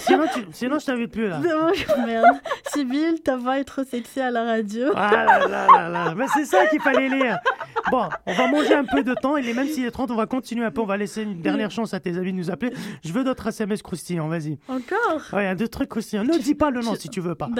sinon, tu, sinon, je t'invite plus là. Oh, merde. Sybille, ta voix est trop sexy à la radio. Ah là là là là. Mais c'est ça qu'il fallait lire. Bon, on va manger un peu de temps. Et même s'il est 30, on va continuer un peu. On va laisser une dernière chance à tes amis de nous appeler. Je veux d'autres SMS croustillants. Vas-y. Encore? Ouais, deux trucs croustillants. Ne dis pas le nom si tu veux pas.